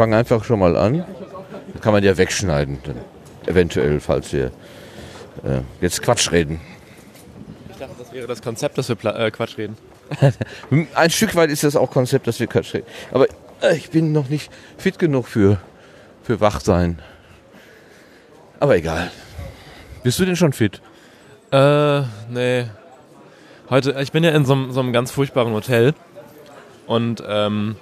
fange einfach schon mal an. Das kann man ja wegschneiden, dann eventuell, falls wir äh, jetzt Quatsch reden. Ich dachte, das wäre das Konzept, dass wir Pla äh, Quatsch reden. Ein Stück weit ist das auch Konzept, dass wir Quatsch reden. Aber äh, ich bin noch nicht fit genug für, für Wachsein. Aber egal. Bist du denn schon fit? Äh, nee. Heute, ich bin ja in so, einem- so einem ganz furchtbaren Hotel. Und ähm,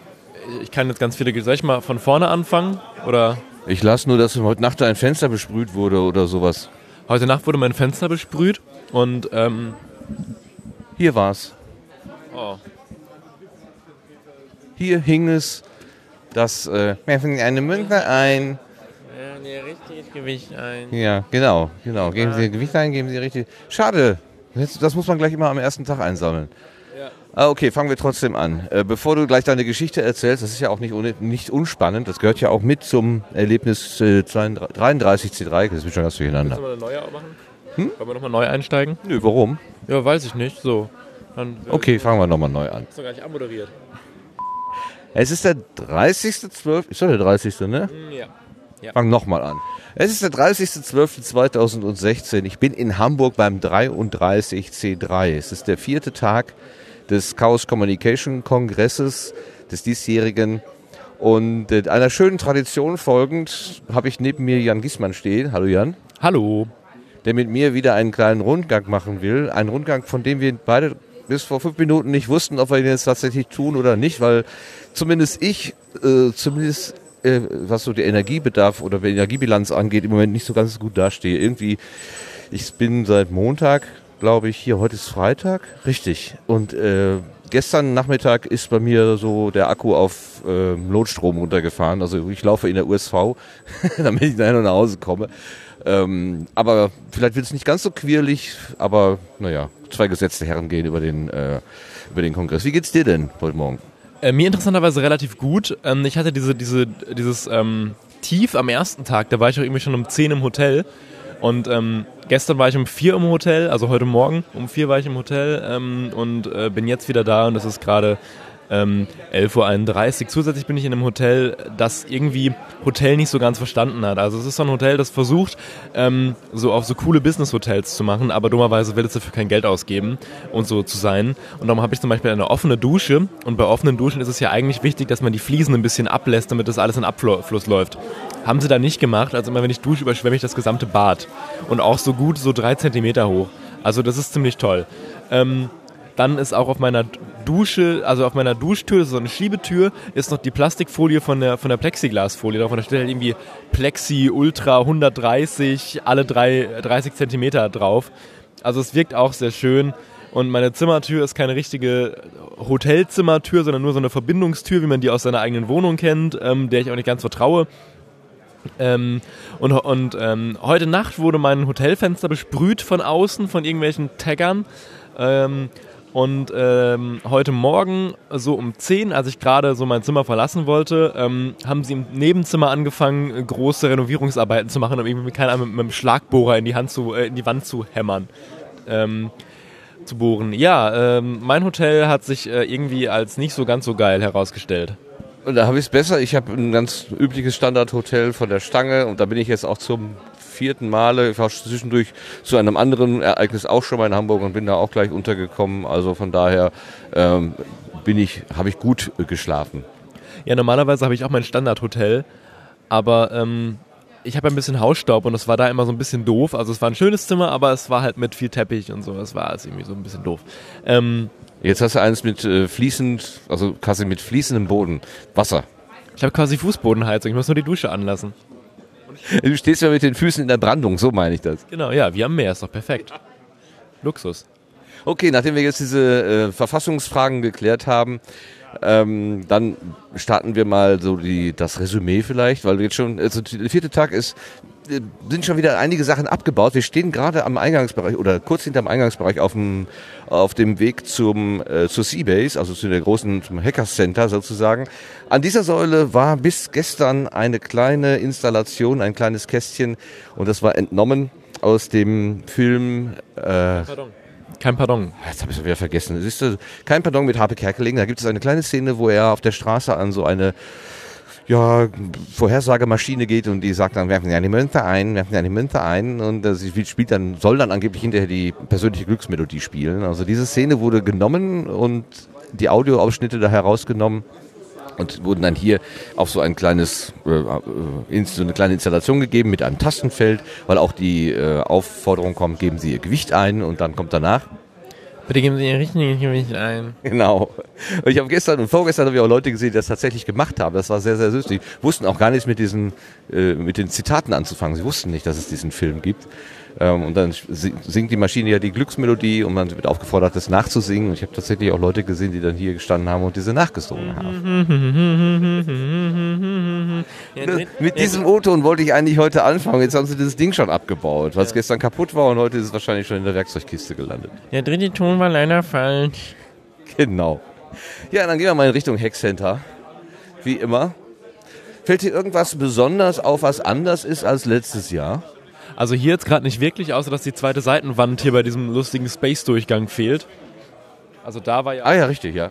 ich kann jetzt ganz viele. Soll ich mal von vorne anfangen? Oder Ich las nur, dass heute Nacht ein Fenster besprüht wurde oder sowas. heute Nacht wurde mein Fenster besprüht. Und ähm, Hier war's. oh, Hier hing es, dass äh, werfen eine Münze ein. Ja, nee, richtiges Gewicht ein. Ja, genau, genau. Geben Sie Gewicht ein, geben Sie richtig. Schade. Das muss man gleich immer am ersten Tag einsammeln. Ja. Ah, okay, fangen wir trotzdem an. Äh, bevor du gleich deine Geschichte erzählst, das ist ja auch nicht, ohne, nicht unspannend, das gehört ja auch mit zum Erlebnis äh, 32 33C3, das ist schon ganz durcheinander. Sollen wir eine neue machen? Wollen wir nochmal neu einsteigen? Nö, warum? Ja, weiß ich nicht. So. Dann äh, Okay, fangen wir nochmal neu an. ist doch gar nicht anmoderiert. Es ist der 30.12., ist doch der 30., ne? Ja. Fang nochmal an. Es ist der 30.12.2016. Ich bin in Hamburg beim 33C3. Es ist der vierte Tag des Chaos Communication Kongresses, des diesjährigen. Und äh, einer schönen Tradition folgend habe ich neben mir Jan Giesmann stehen. Hallo Jan. Hallo. Der mit mir wieder einen kleinen Rundgang machen will. Einen Rundgang, von dem wir beide bis vor fünf Minuten nicht wussten, ob wir ihn jetzt tatsächlich tun oder nicht, weil zumindest ich, äh, zumindest äh, was so der Energiebedarf oder die Energiebilanz angeht, im Moment nicht so ganz gut dastehe. Irgendwie, ich bin seit Montag, glaube ich, hier, heute ist Freitag, richtig. Und äh, gestern Nachmittag ist bei mir so der Akku auf äh, Notstrom runtergefahren. Also ich laufe in der USV, damit ich nachher noch nach Hause komme. Ähm, aber vielleicht wird es nicht ganz so quirlig, aber naja, zwei gesetzte Herren gehen über den, äh, über den Kongress. Wie geht's dir denn heute Morgen? Äh, mir interessanterweise relativ gut. Ähm, ich hatte diese, diese, dieses ähm, Tief am ersten Tag, da war ich auch irgendwie schon um 10 im Hotel. Und ähm, gestern war ich um 4 im Hotel, also heute Morgen um 4 war ich im Hotel ähm, und äh, bin jetzt wieder da und es ist gerade ähm, 11.31 Uhr. Zusätzlich bin ich in einem Hotel, das irgendwie Hotel nicht so ganz verstanden hat. Also es ist so ein Hotel, das versucht, ähm, so auf so coole Business-Hotels zu machen, aber dummerweise will es dafür kein Geld ausgeben und so zu sein. Und darum habe ich zum Beispiel eine offene Dusche und bei offenen Duschen ist es ja eigentlich wichtig, dass man die Fliesen ein bisschen ablässt, damit das alles in Abfluss läuft. Haben sie da nicht gemacht, also immer wenn ich dusche, überschwemme ich das gesamte Bad. Und auch so gut so drei Zentimeter hoch. Also das ist ziemlich toll. Ähm, dann ist auch auf meiner Dusche, also auf meiner Duschtür, so eine Schiebetür, ist noch die Plastikfolie von der, von der Plexiglasfolie drauf. Und da steht halt irgendwie Plexi Ultra 130, alle drei, 30 Zentimeter drauf. Also es wirkt auch sehr schön. Und meine Zimmertür ist keine richtige Hotelzimmertür, sondern nur so eine Verbindungstür, wie man die aus seiner eigenen Wohnung kennt, ähm, der ich auch nicht ganz vertraue. Ähm, und und ähm, heute Nacht wurde mein Hotelfenster besprüht von außen von irgendwelchen Taggern. Ähm, und ähm, heute Morgen, so um 10, als ich gerade so mein Zimmer verlassen wollte, ähm, haben sie im Nebenzimmer angefangen, große Renovierungsarbeiten zu machen, um irgendwie mit, keine mit, mit einem Schlagbohrer in die, Hand zu, äh, in die Wand zu hämmern. Ähm, zu bohren. Ja, ähm, mein Hotel hat sich äh, irgendwie als nicht so ganz so geil herausgestellt. Und da habe ich es besser. Ich habe ein ganz übliches Standardhotel von der Stange und da bin ich jetzt auch zum vierten Male. Ich war zwischendurch zu einem anderen Ereignis auch schon mal in Hamburg und bin da auch gleich untergekommen. Also von daher ähm, bin ich, habe ich gut geschlafen. Ja, normalerweise habe ich auch mein Standardhotel, aber ähm, ich habe ein bisschen Hausstaub und das war da immer so ein bisschen doof. Also es war ein schönes Zimmer, aber es war halt mit viel Teppich und so. Das war also irgendwie so ein bisschen doof. Ähm, Jetzt hast du eins mit äh, fließend, also quasi mit fließendem Boden, Wasser. ich habe quasi Fußbodenheizung, ich muss nur die Dusche anlassen. Du stehst ja mit den Füßen in der Brandung, so meine ich das. Genau, ja, wie am Meer, ist doch perfekt. Luxus. Okay, nachdem wir jetzt diese äh, Verfassungsfragen geklärt haben, ähm, dann starten wir mal so die, das Resümee vielleicht, weil jetzt schon, also der vierte Tag ist, sind schon wieder einige Sachen abgebaut. Wir stehen gerade am Eingangsbereich oder kurz hinterm Eingangsbereich auf dem, auf dem Weg zum, äh, zur Seabase, also zu der großen, zum Hackers Center sozusagen. An dieser Säule war bis gestern eine kleine Installation, ein kleines Kästchen und das war entnommen aus dem Film äh, Pardon. Kein Pardon. Jetzt habe ich es wieder vergessen. Siehst du, kein Pardon mit Harpe Kerkeling. Da gibt es eine kleine Szene, wo er auf der Straße an so eine ja, Vorhersagemaschine geht und die sagt dann, werfen Sie eine Münze ein, werfen Sie eine Münze ein und äh, sie spielt dann, soll dann angeblich hinterher die persönliche Glücksmelodie spielen. Also diese Szene wurde genommen und die Audioausschnitte da herausgenommen und wurden dann hier auf so ein kleines, äh, äh so eine kleine Installation gegeben mit einem Tastenfeld, weil auch die äh, Aufforderung kommt, geben Sie Ihr Gewicht ein und dann kommt danach Bitte geben Sie Ihr richtiges Gewicht ein. Genau. Und ich habe gestern und vorgestern habe ich auch Leute gesehen, die das tatsächlich gemacht haben. Das war sehr, sehr süß. Die wussten auch gar nichts mit diesen, äh, mit den Zitaten anzufangen. Sie wussten nicht, dass es diesen Film gibt. Ähm, und dann singt die Maschine ja die Glücksmelodie und man wird aufgefordert, das nachzusingen. Und ich habe tatsächlich auch Leute gesehen, die dann hier gestanden haben und diese nachgesungen haben. Mit diesem O-Ton wollte ich eigentlich heute anfangen. Jetzt haben sie dieses Ding schon abgebaut, was ja. gestern kaputt war und heute ist es wahrscheinlich schon in der Werkzeugkiste gelandet. Der dritte Ton war leider falsch. Genau. Ja, dann gehen wir mal in Richtung Hackcenter. Wie immer. Fällt dir irgendwas besonders auf, was anders ist als letztes Jahr? Also hier jetzt gerade nicht wirklich, außer dass die zweite Seitenwand hier bei diesem lustigen Space-Durchgang fehlt. Also da war ja. Ah ja, richtig, ja.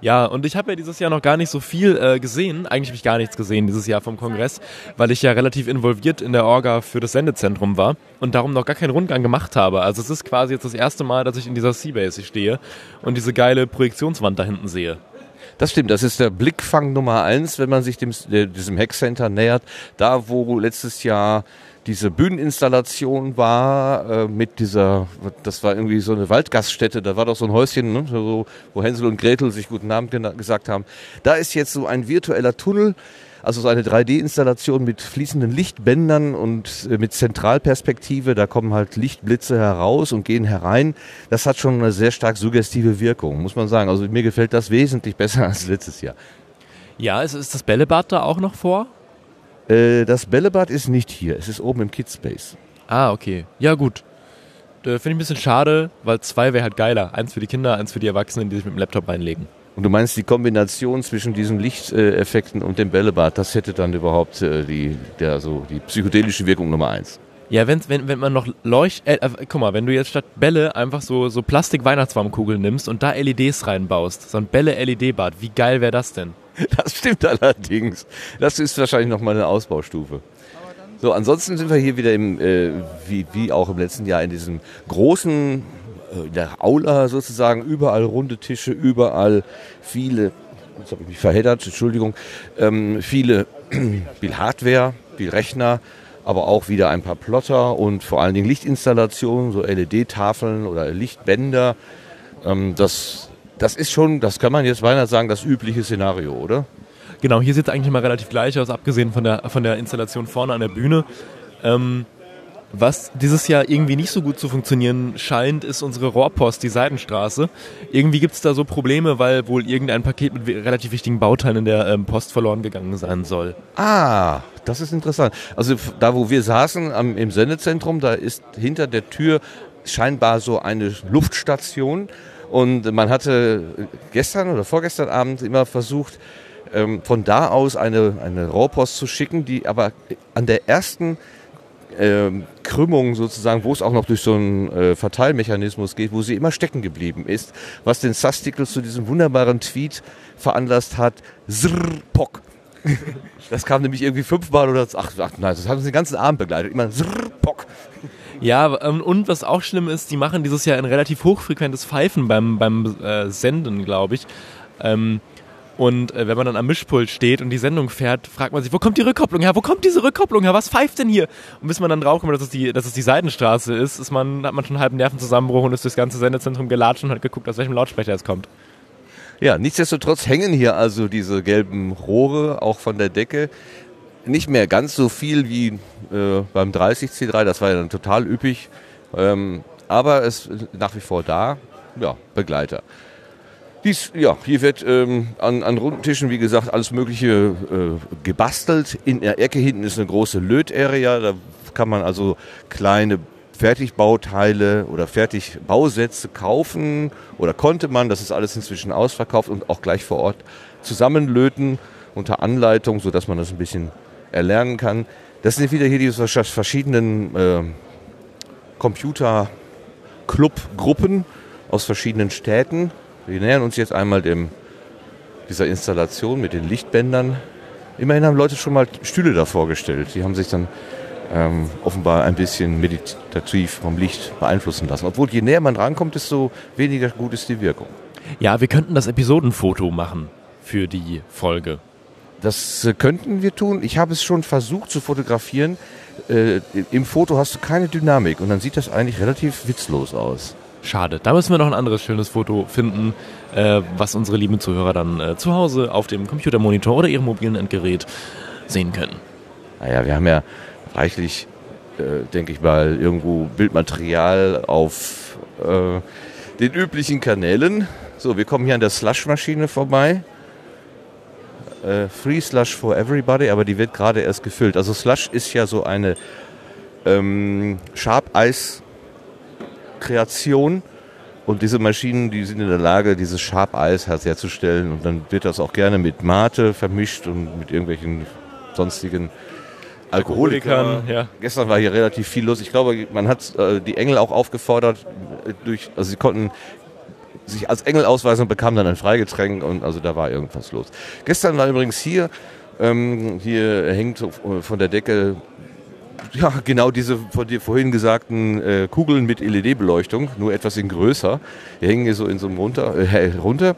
Ja, und ich habe ja dieses Jahr noch gar nicht so viel äh, gesehen. Eigentlich habe ich gar nichts gesehen dieses Jahr vom Kongress, weil ich ja relativ involviert in der Orga für das Sendezentrum war und darum noch gar keinen Rundgang gemacht habe. Also es ist quasi jetzt das erste Mal, dass ich in dieser Seabase stehe und diese geile Projektionswand da hinten sehe. Das stimmt, das ist der Blickfang Nummer eins, wenn man sich dem, diesem Hackcenter nähert. Da, wo letztes Jahr diese Bühneninstallation war äh, mit dieser, das war irgendwie so eine Waldgaststätte, da war doch so ein Häuschen, ne, so, wo Hänsel und Gretel sich guten Abend gesagt haben. Da ist jetzt so ein virtueller Tunnel, also so eine 3D-Installation mit fließenden Lichtbändern und äh, mit Zentralperspektive. Da kommen halt Lichtblitze heraus und gehen herein. Das hat schon eine sehr stark suggestive Wirkung, muss man sagen. Also mir gefällt das wesentlich besser als letztes Jahr. Ja, ist, ist das Bällebad da auch noch vor? Äh, das Bällebad ist nicht hier, es ist oben im Kidspace. Ah, okay. Ja, gut. Äh, Finde ich ein bisschen schade, weil zwei wäre halt geiler. Eins für die Kinder, eins für die Erwachsenen, die sich mit dem Laptop reinlegen. Und du meinst, die Kombination zwischen diesen Lichteffekten und dem Bällebad, das hätte dann überhaupt äh, die, der, so die psychedelische Wirkung Nummer eins. Ja, wenn, wenn, wenn man noch Leucht... Äh, äh, guck mal, wenn du jetzt statt Bälle einfach so, so Plastik-Weihnachtsbaumkugeln nimmst und da LEDs reinbaust, so ein Bälle-LED-Bad, wie geil wäre das denn? Das stimmt allerdings. Das ist wahrscheinlich nochmal eine Ausbaustufe. So, ansonsten sind wir hier wieder im, äh, wie, wie auch im letzten Jahr in diesem großen, äh, der Aula sozusagen, überall runde Tische, überall viele, jetzt habe ich mich verheddert, Entschuldigung, ähm, viele, viel Hardware, viel Rechner, aber auch wieder ein paar Plotter und vor allen Dingen Lichtinstallationen, so LED-Tafeln oder Lichtbänder. Ähm, das das ist schon, das kann man jetzt beinahe sagen, das übliche Szenario, oder? Genau, hier sieht es eigentlich mal relativ gleich aus, abgesehen von der, von der Installation vorne an der Bühne. Ähm, was dieses Jahr irgendwie nicht so gut zu funktionieren scheint, ist unsere Rohrpost, die Seidenstraße. Irgendwie gibt es da so Probleme, weil wohl irgendein Paket mit relativ wichtigen Bauteilen in der ähm, Post verloren gegangen sein soll. Ah, das ist interessant. Also da, wo wir saßen am, im Sendezentrum, da ist hinter der Tür scheinbar so eine Luftstation und man hatte gestern oder vorgestern Abend immer versucht, ähm, von da aus eine, eine Rohrpost zu schicken, die aber an der ersten ähm, Krümmung sozusagen, wo es auch noch durch so einen äh, Verteilmechanismus geht, wo sie immer stecken geblieben ist, was den Sastikel zu diesem wunderbaren Tweet veranlasst hat, Pock. Das kam nämlich irgendwie fünfmal oder ach, ach nein, das haben sie den ganzen Abend begleitet. Immer Pock. Ja, ähm, und was auch schlimm ist, die machen dieses Jahr ein relativ hochfrequentes Pfeifen beim, beim äh, Senden, glaube ich. Ähm, und äh, wenn man dann am Mischpult steht und die Sendung fährt, fragt man sich, wo kommt die Rückkopplung her? Wo kommt diese Rückkopplung her? Was pfeift denn hier? Und bis man dann draufkommt, dass es die, dass es die Seitenstraße ist, ist man, hat man schon einen halben Nervenzusammenbruch und ist durchs ganze Sendezentrum gelatscht und hat geguckt, aus welchem Lautsprecher es kommt. Ja, nichtsdestotrotz hängen hier also diese gelben Rohre auch von der Decke nicht mehr ganz so viel wie äh, beim 30C3, das war ja dann total üppig. Ähm, aber es ist nach wie vor da, ja, Begleiter. Dies, ja, hier wird ähm, an, an runden Tischen, wie gesagt, alles Mögliche äh, gebastelt. In der Ecke hinten ist eine große Lötarea, da kann man also kleine Fertigbauteile oder Fertigbausätze kaufen oder konnte man, das ist alles inzwischen ausverkauft und auch gleich vor Ort zusammenlöten unter Anleitung, sodass man das ein bisschen erlernen kann. Das sind wieder hier die verschiedenen äh, Computer-Club-Gruppen aus verschiedenen Städten. Wir nähern uns jetzt einmal dem, dieser Installation mit den Lichtbändern. Immerhin haben Leute schon mal Stühle davor gestellt. Die haben sich dann ähm, offenbar ein bisschen meditativ vom Licht beeinflussen lassen. Obwohl je näher man rankommt, desto weniger gut ist die Wirkung. Ja, wir könnten das Episodenfoto machen für die Folge. Das äh, könnten wir tun. Ich habe es schon versucht zu fotografieren. Äh, Im Foto hast du keine Dynamik und dann sieht das eigentlich relativ witzlos aus. Schade. Da müssen wir noch ein anderes schönes Foto finden, äh, was unsere lieben Zuhörer dann äh, zu Hause auf dem Computermonitor oder ihrem mobilen Endgerät sehen können. Naja, wir haben ja reichlich, äh, denke ich mal, irgendwo Bildmaterial auf äh, den üblichen Kanälen. So, wir kommen hier an der Slush-Maschine vorbei. Äh, Free Slush for Everybody, aber die wird gerade erst gefüllt. Also Slush ist ja so eine ähm, Sharp-Eis-Kreation. Und diese Maschinen, die sind in der Lage, dieses Sharp-Eis herzustellen. Und dann wird das auch gerne mit Mate vermischt und mit irgendwelchen sonstigen Alkoholikern. Alkoholikern, ja. Gestern war hier relativ viel los. Ich glaube, man hat äh, die Engel auch aufgefordert, äh, durch, also sie konnten sich als Engel ausweisen und bekamen dann ein Freigetränk und also da war irgendwas los. Gestern war übrigens hier, ähm, hier hängt äh, von der Decke ja, genau diese von dir vorhin gesagten äh, Kugeln mit LED-Beleuchtung, nur etwas in größer. Die hängen hier so in so einem runter, äh, runter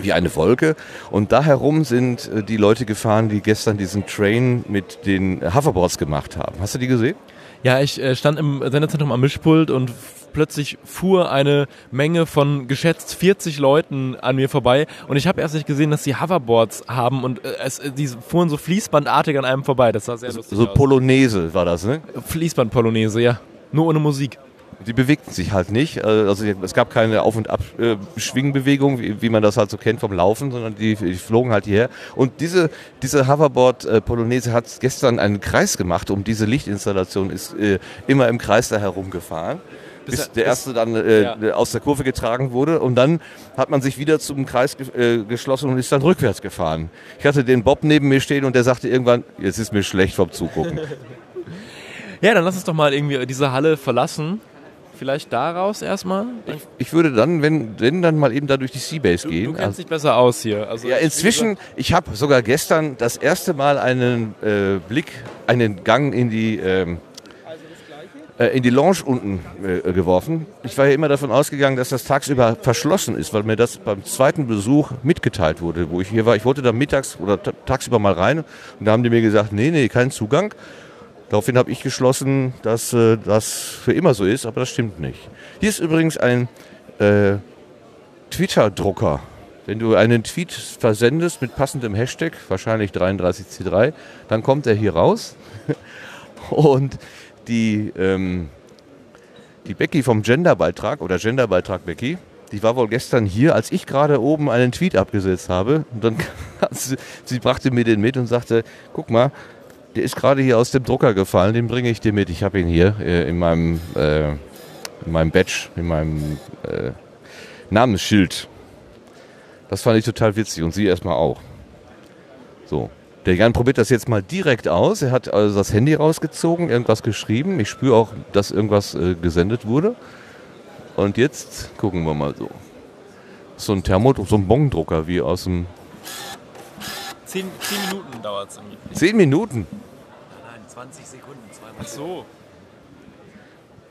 wie eine Wolke. Und da herum sind äh, die Leute gefahren, die gestern diesen Train mit den Hoverboards gemacht haben. Hast du die gesehen? Ja, ich äh, stand im Sendezentrum am Mischpult und plötzlich fuhr eine Menge von geschätzt 40 Leuten an mir vorbei und ich habe erst nicht gesehen, dass sie Hoverboards haben und äh, es, die fuhren so fließbandartig an einem vorbei. Das sah sehr lustig So aus. Polonaise war das, ne? Fließband-Polonaise, ja. Nur ohne Musik. Die bewegten sich halt nicht. Äh, Also es gab keine Auf- und Abschwingbewegung, wie, wie man das halt so kennt vom Laufen, sondern die, die flogen halt hierher. Und diese, diese Hoverboard-Polonaise hat gestern einen Kreis gemacht, um diese Lichtinstallation ist äh, immer im Kreis da herumgefahren. Bis Das- der erste dann äh, ja. aus der Kurve getragen wurde und dann hat man sich wieder zum Kreis ge äh, geschlossen und ist dann rückwärts gefahren. Ich hatte den Bob neben mir stehen und der sagte irgendwann, jetzt ist mir schlecht vom Zugucken. Ja, dann lass uns doch mal irgendwie diese Halle verlassen. Vielleicht daraus erstmal. Ich würde dann, wenn, wenn dann mal eben da durch die Seabase Du, gehen. du kennst dich besser aus hier. Also Ja, ich- inzwischen, ich habe sogar gestern das erste Mal einen äh, Blick, einen Gang in die, ähm, äh, in die Lounge unten äh, geworfen. Ich war ja immer davon ausgegangen, dass das tagsüber verschlossen ist, weil mir das beim zweiten Besuch mitgeteilt wurde, wo ich hier war. Ich wollte da mittags oder ta- tagsüber mal rein und da haben die mir gesagt, nee, nee, kein Zugang. Daraufhin habe ich geschlossen, dass äh, das für immer so ist, aber das stimmt nicht. Hier ist übrigens ein äh, Twitter-Drucker. Wenn du einen Tweet versendest mit passendem Hashtag, wahrscheinlich 33C3, dann kommt er hier raus. Und die, ähm, die Becky vom Genderbeitrag oder Genderbeitrag Becky, die war wohl gestern hier, als ich gerade oben einen Tweet abgesetzt habe. Und dann sie, sie brachte mir den mit und sagte, guck mal, der ist gerade hier aus dem Drucker gefallen, den bringe ich dir mit. Ich habe ihn hier äh, in meinem äh, in meinem Badge, in meinem äh, Namensschild. Das fand ich total witzig und sie erstmal auch. So. Der Jan probiert das jetzt mal direkt aus. Er hat also das Handy rausgezogen, irgendwas geschrieben. Ich spüre auch, dass irgendwas äh, gesendet wurde. Und jetzt gucken wir mal so. So ein Thermo, so ein Bongdrucker wie aus dem. Zehn, zehn Minuten dauert es irgendwie. Zehn Minuten. Nein, 20 Sekunden. Ach so.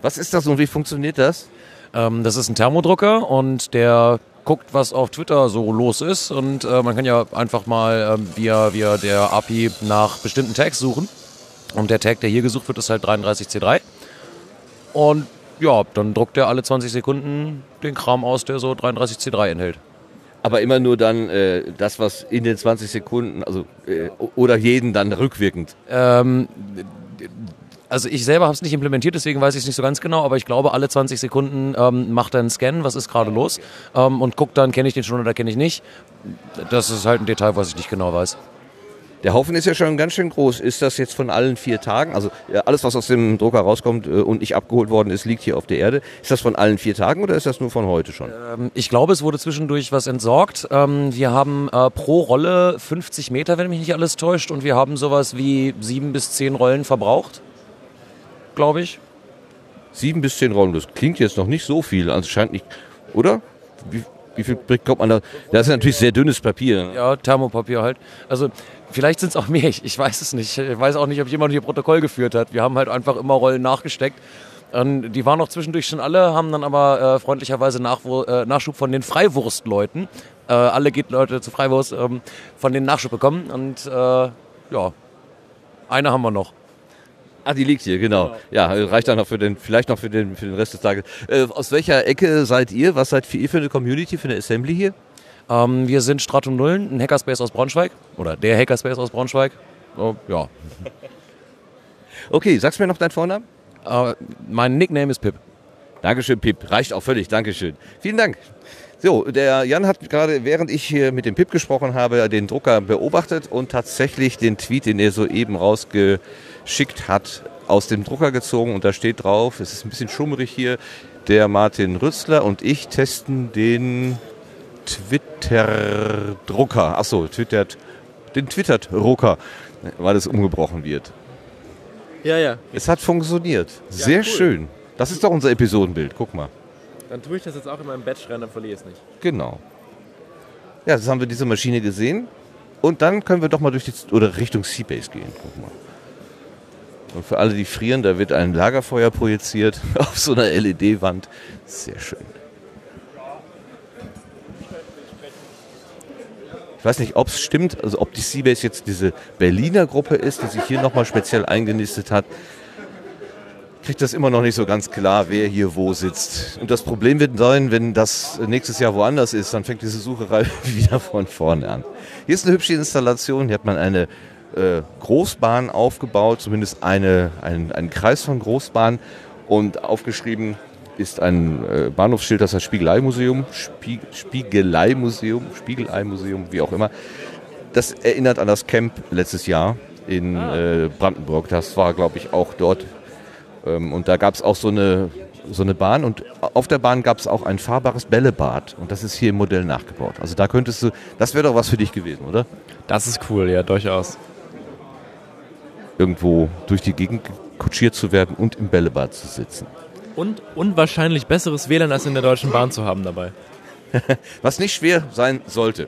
Was ist das und wie funktioniert das? Ähm, das ist ein Thermodrucker und der guckt, was auf Twitter so los ist. Und äh, man kann ja einfach mal ähm, via, via der API nach bestimmten Tags suchen. Und der Tag, der hier gesucht wird, ist halt 33C3. Und ja, dann druckt er alle 20 Sekunden den Kram aus, der so 33C3 enthält. Aber immer nur dann äh, das, was in den 20 Sekunden, also äh, oder jeden dann rückwirkend. Ähm, also ich selber habe es nicht implementiert, deswegen weiß ich es nicht so ganz genau, aber ich glaube, alle 20 Sekunden ähm, macht er einen Scan, was ist gerade los, ähm, und guckt dann, kenne ich den schon oder kenne ich nicht. Das ist halt ein Detail, was ich nicht genau weiß. Der Haufen ist ja schon ganz schön groß. Ist das jetzt von allen vier Tagen, also ja, alles, was aus dem Drucker rauskommt äh, und nicht abgeholt worden ist, liegt hier auf der Erde. Ist das von allen vier Tagen oder ist das nur von heute schon? Ähm, ich glaube, es wurde zwischendurch was entsorgt. Ähm, wir haben äh, pro Rolle 50 Meter, wenn mich nicht alles täuscht, und wir haben sowas wie sieben bis zehn Rollen verbraucht, glaube ich. Sieben bis zehn Rollen, das klingt jetzt noch nicht so viel, also scheint nicht, oder? Wie, wie viel bekommt man da? Das ist natürlich sehr dünnes Papier. Ne? Ja, Thermopapier halt. Also vielleicht sind es auch mehr, ich, ich weiß es nicht. Ich weiß auch nicht, ob jemand hier Protokoll geführt hat. Wir haben halt einfach immer Rollen nachgesteckt. Und die waren auch zwischendurch schon alle, haben dann aber äh, freundlicherweise Nachwur äh, Nachschub von den Freiwurstleuten. Äh, alle geht Leute zu Freiwurst, ähm, von den Nachschub bekommen. Und äh, ja, eine haben wir noch. Ah, die liegt hier, genau. Ja, reicht dann noch für den, vielleicht noch für den, für den Rest des Tages. Äh, aus welcher Ecke seid ihr? Was seid ihr für eine Community, für eine Assembly hier? Ähm, wir sind Stratum Nullen, ein Hackerspace aus Braunschweig. Oder der Hackerspace aus Braunschweig. Oh, ja. Okay, sagst du mir noch deinen Vornamen? Äh, mein Nickname ist Pip. Dankeschön, Pip. Reicht auch völlig. Dankeschön. Vielen Dank. So, der Jan hat gerade, während ich hier mit dem Pip gesprochen habe, den Drucker beobachtet und tatsächlich den Tweet, den er soeben rausgeschickt hat, aus dem Drucker gezogen. Und da steht drauf, es ist ein bisschen schummerig hier, der Martin Rützler und ich testen den Twitter-Drucker. Achso, twittert, den Twitter-Drucker, weil es umgebrochen wird. Ja, ja. Es hat funktioniert. Sehr cool. schön. Das ist doch unser Episodenbild. Guck mal. Dann tue ich das jetzt auch in meinem Batch rein, dann verliere ich es nicht. Genau. Ja, jetzt haben wir diese Maschine gesehen. Und dann können wir doch mal durch die, oder Richtung Seabase gehen. Guck mal. Und für alle, die frieren, da wird ein Lagerfeuer projiziert auf so einer LED-Wand. Sehr schön. Ich weiß nicht, ob es stimmt, also ob die Seabase jetzt diese Berliner Gruppe ist, die sich hier nochmal speziell eingenistet hat. Kriegt das immer noch nicht so ganz klar, wer hier wo sitzt. Und das Problem wird sein, wenn das nächstes Jahr woanders ist, dann fängt diese Sucherei wieder von vorne an. Hier ist eine hübsche Installation. Hier hat man eine äh, Großbahn aufgebaut, zumindest eine, ein, einen Kreis von Großbahnen und aufgeschrieben ist ein äh, Bahnhofsschild, das heißt Spiegelei-Museum, Spie Spiegelei-Museum, Spiegelei-Museum, wie auch immer. Das erinnert an das Camp letztes Jahr in äh, Brandenburg. Das war, glaube ich, auch dort. Ähm, und da gab es auch so eine, so eine Bahn und auf der Bahn gab es auch ein fahrbares Bällebad und das ist hier im Modell nachgebaut. Also da könntest du, das wäre doch was für dich gewesen, oder? Das ist cool, ja, durchaus. Irgendwo durch die Gegend kutschiert zu werden und im Bällebad zu sitzen. Und, und wahrscheinlich besseres WLAN als in der Deutschen Bahn zu haben dabei. Was nicht schwer sein sollte.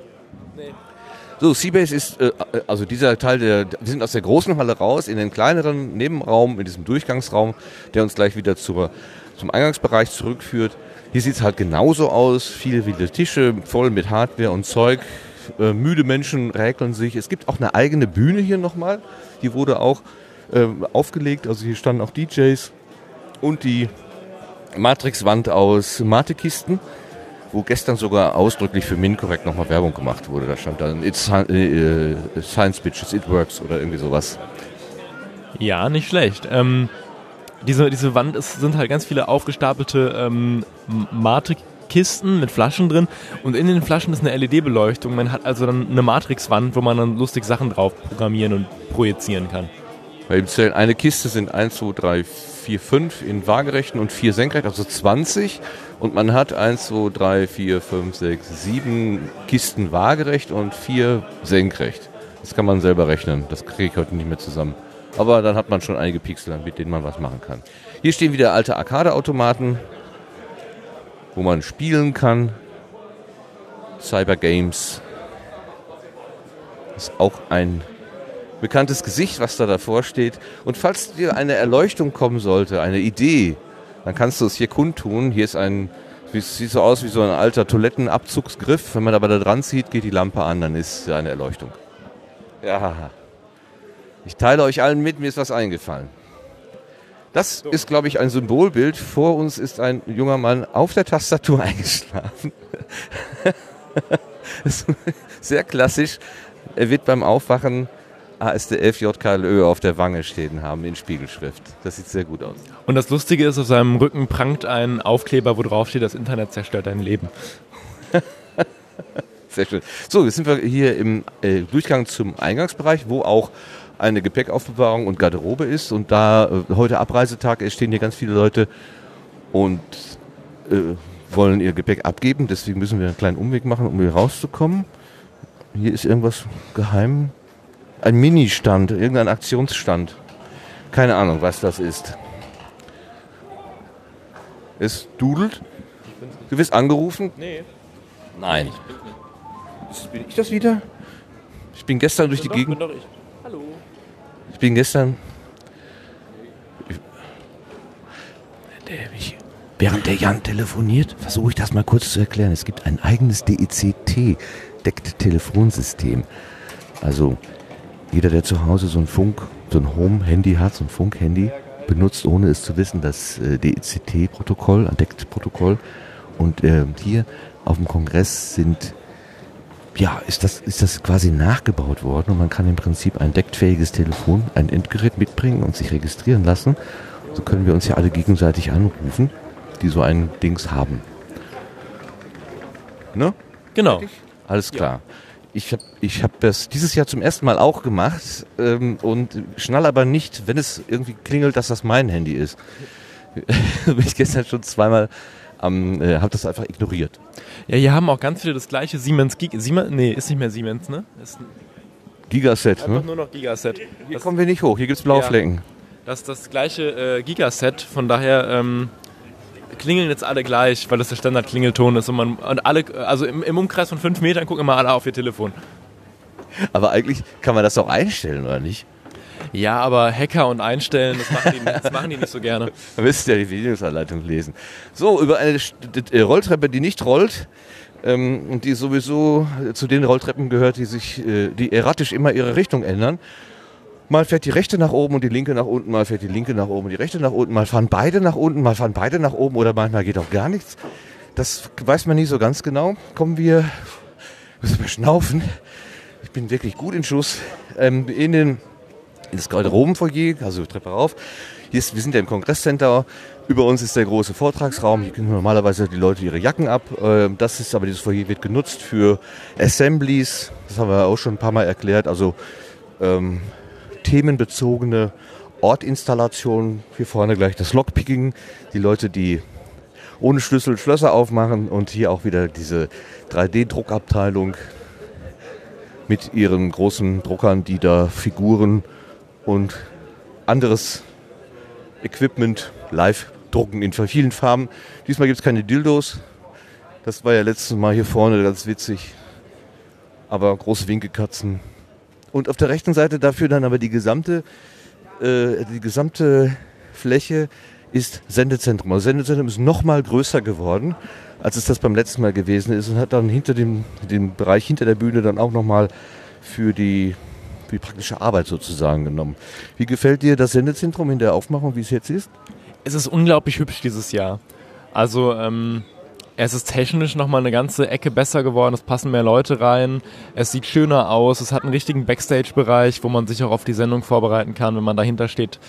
So, Seabase ist, äh, also dieser Teil, der, wir sind aus der großen Halle raus, in den kleineren Nebenraum, in diesem Durchgangsraum, der uns gleich wieder zur, zum Eingangsbereich zurückführt. Hier sieht es halt genauso aus, viele viele Tische voll mit Hardware und Zeug. Äh, müde Menschen räkeln sich. Es gibt auch eine eigene Bühne hier nochmal. Die wurde auch äh, aufgelegt, also hier standen auch DJs und die Matrix-Wand aus Matekisten, wo gestern sogar ausdrücklich für MinCorrect nochmal Werbung gemacht wurde. Da stand dann It's äh, Science Bitches, It Works oder irgendwie sowas. Ja, nicht schlecht. Ähm, diese, diese Wand ist, sind halt ganz viele aufgestapelte ähm, Matrix-Kisten mit Flaschen drin und in den Flaschen ist eine LED-Beleuchtung. Man hat also dann eine Matrix-Wand, wo man dann lustig Sachen drauf programmieren und projizieren kann. Bei dem Zellen eine Kiste sind 1, 2, 3, 4, 5 in waagerechten und 4 senkrecht, also 20. Und man hat 1, 2, 3, 4, 5, 6, 7 Kisten waagerecht und 4 senkrecht. Das kann man selber rechnen. Das kriege ich heute nicht mehr zusammen. Aber dann hat man schon einige Pixel, mit denen man was machen kann. Hier stehen wieder alte Arcade-Automaten, wo man spielen kann. Cyber Games ist auch ein bekanntes Gesicht, was da davor steht. Und falls dir eine Erleuchtung kommen sollte, eine Idee, dann kannst du es hier kundtun. Hier ist ein, es sieht so aus wie so ein alter Toilettenabzugsgriff. Wenn man aber da dran zieht, geht die Lampe an, dann ist eine Erleuchtung. Ja. Ich teile euch allen mit, mir ist was eingefallen. Das ist, glaube ich, ein Symbolbild. Vor uns ist ein junger Mann auf der Tastatur eingeschlafen. Sehr klassisch. Er wird beim Aufwachen ASDF JKLÖ auf der Wange stehen haben in Spiegelschrift. Das sieht sehr gut aus. Und das Lustige ist, auf seinem Rücken prangt ein Aufkleber, wo drauf steht, das Internet zerstört dein Leben. sehr schön. So, jetzt sind wir hier im äh, Durchgang zum Eingangsbereich, wo auch eine Gepäckaufbewahrung und Garderobe ist. Und da äh, heute Abreisetag ist, stehen hier ganz viele Leute und äh, wollen ihr Gepäck abgeben. Deswegen müssen wir einen kleinen Umweg machen, um hier rauszukommen. Hier ist irgendwas geheim ein Mini-Stand, irgendein Aktionsstand. Keine Ahnung, was das ist. Es dudelt. Du wirst angerufen? Nee. Nein. Bin ich das wieder? Ich bin gestern durch die Gegend. Bin gestern. Während der Jan telefoniert, versuche ich das mal kurz zu erklären. Es gibt ein eigenes DECT-Deckt-Telefonsystem. Also jeder, der zu Hause so ein Funk, so ein Home-Handy hat, so ein Funk-Handy, benutzt, ohne es zu wissen, das äh, DECT-Protokoll, ein Deckt-Protokoll. Und äh, hier auf dem Kongress sind ja, ist das, ist das quasi nachgebaut worden und man kann im Prinzip ein deckfähiges Telefon, ein Endgerät mitbringen und sich registrieren lassen. So können wir uns ja alle gegenseitig anrufen, die so ein Dings haben. Ne? Genau. Alles klar. Ich habe ich hab das dieses Jahr zum ersten Mal auch gemacht ähm, und schnall aber nicht, wenn es irgendwie klingelt, dass das mein Handy ist. bin ich gestern schon zweimal am, äh, habe das einfach ignoriert. Ja, hier haben auch ganz viele das gleiche Siemens Gig. Siemens? Nee, ist nicht mehr Siemens, ne? Ist Gigaset, einfach ne? nur noch Gigaset. Da kommen wir nicht hoch, hier gibt's blaue Ja. Flecken. Das ist das gleiche äh, Gigaset, von daher ähm, klingeln jetzt alle gleich, weil das der Standard-Klingelton ist und man und alle, also im, im Umkreis von fünf Metern gucken immer alle auf ihr Telefon. Aber eigentlich kann man das auch einstellen, oder nicht? Ja, aber Hacker und Einstellen, das machen die, das machen die nicht so gerne. Da müsst ihr ja die Bedienungsanleitung lesen. So, über eine äh, Rolltreppe, die nicht rollt ähm, und die sowieso äh, zu den Rolltreppen gehört, die sich, äh, die erratisch immer ihre Richtung ändern. Mal fährt die rechte nach oben und die linke nach unten, mal fährt die linke nach oben und die rechte nach unten, mal fahren beide nach unten, mal fahren beide nach oben oder manchmal geht auch gar nichts. Das weiß man nie so ganz genau. Kommen wir, müssen wir schnaufen. Ich bin wirklich gut in Schuss. Ähm, in den in das Garderobenfoyer, also Treppe rauf. Hier ist, wir sind ja im Kongresscenter. Über uns ist der große Vortragsraum. Hier können normalerweise die Leute ihre Jacken ab. Ähm, Das ist aber dieses Foyer wird genutzt für Assemblies. Das haben wir auch schon ein paar Mal erklärt. Also ähm, themenbezogene Ortinstallationen. Hier vorne gleich das Lockpicking. Die Leute, die ohne Schlüssel Schlösser aufmachen und hier auch wieder diese 3D-Druckabteilung mit ihren großen Druckern, die da Figuren und anderes Equipment live drucken in vielen Farben. Diesmal gibt es keine Dildos. Das war ja letztes Mal hier vorne ganz witzig. Aber große Winkelkatzen. Und auf der rechten Seite dafür dann aber die gesamte, äh, die gesamte Fläche ist Sendezentrum. Also Sendezentrum ist noch mal größer geworden, als es das beim letzten Mal gewesen ist und hat dann hinter dem, dem Bereich hinter der Bühne dann auch noch mal für die, die praktische Arbeit sozusagen genommen. Wie gefällt dir das Sendezentrum in der Aufmachung, wie es jetzt ist? Es ist unglaublich hübsch dieses Jahr. Also ähm, es ist technisch nochmal eine ganze Ecke besser geworden, es passen mehr Leute rein, es sieht schöner aus, es hat einen richtigen Backstage-Bereich, wo man sich auch auf die Sendung vorbereiten kann, wenn man dahinter steht.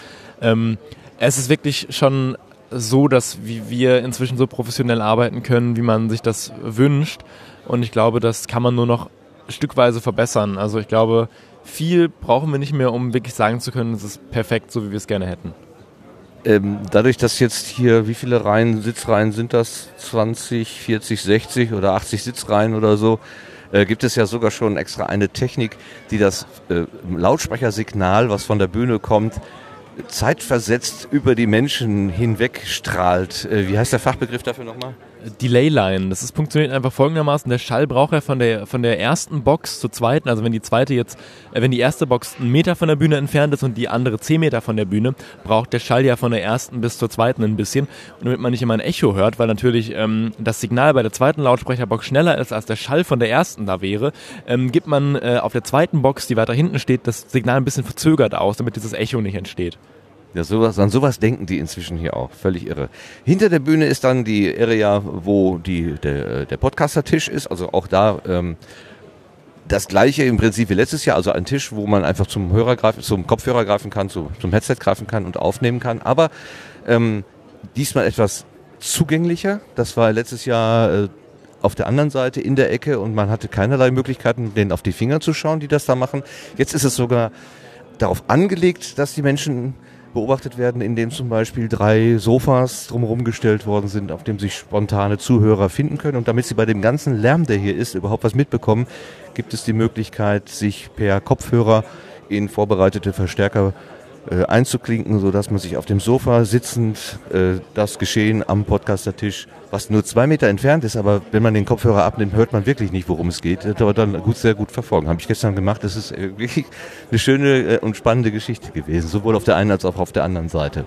Ähm, es ist wirklich schon so, dass wir inzwischen so professionell arbeiten können, wie man sich das wünscht. Und ich glaube, das kann man nur noch stückweise verbessern. Also ich glaube, viel brauchen wir nicht mehr, um wirklich sagen zu können, es ist perfekt, so wie wir es gerne hätten. Ähm, dadurch, dass jetzt hier, wie viele Reihen, Sitzreihen sind das? 20, 40, 60 oder 80 Sitzreihen oder so? Äh, gibt es ja sogar schon extra eine Technik, die das äh, Lautsprechersignal, was von der Bühne kommt, zeitversetzt über die Menschen hinweg strahlt. Äh, wie heißt der Fachbegriff dafür nochmal? Delay Line. Das ist, funktioniert einfach folgendermaßen. Der Schall braucht ja von der, von der ersten Box zur zweiten, also wenn die zweite jetzt, äh, wenn die erste Box einen Meter von der Bühne entfernt ist und die andere zehn Meter von der Bühne, braucht der Schall ja von der ersten bis zur zweiten ein bisschen. Und damit man nicht immer ein Echo hört, weil natürlich ähm, das Signal bei der zweiten Lautsprecherbox schneller ist, als der Schall von der ersten da wäre, ähm, gibt man äh, auf der zweiten Box, die weiter hinten steht, das Signal ein bisschen verzögert aus, damit dieses Echo nicht entsteht. Ja, sowas, an sowas denken die inzwischen hier auch. Völlig irre. Hinter der Bühne ist dann die Area, wo die, der, der Podcaster-Tisch ist. Also auch da ähm, das gleiche im Prinzip wie letztes Jahr. Also ein Tisch, wo man einfach zum Hörer greifen, zum Kopfhörer greifen kann, zu, zum Headset greifen kann und aufnehmen kann. Aber ähm, diesmal etwas zugänglicher. Das war letztes Jahr äh, auf der anderen Seite in der Ecke und man hatte keinerlei Möglichkeiten, denen auf die Finger zu schauen, die das da machen. Jetzt ist es sogar darauf angelegt, dass die Menschen beobachtet werden, indem zum Beispiel drei Sofas drumherum gestellt worden sind, auf dem sich spontane Zuhörer finden können. Und damit sie bei dem ganzen Lärm, der hier ist, überhaupt was mitbekommen, gibt es die Möglichkeit, sich per Kopfhörer in vorbereitete Verstärker äh, einzuklinken, sodass man sich auf dem Sofa sitzend äh, das Geschehen am Podcastertisch, was nur zwei Meter entfernt ist, aber wenn man den Kopfhörer abnimmt, hört man wirklich nicht, worum es geht. Das aber dann gut, sehr gut verfolgen. Habe ich gestern gemacht. Das ist äh, wirklich eine schöne äh, und spannende Geschichte gewesen, sowohl auf der einen als auch auf der anderen Seite.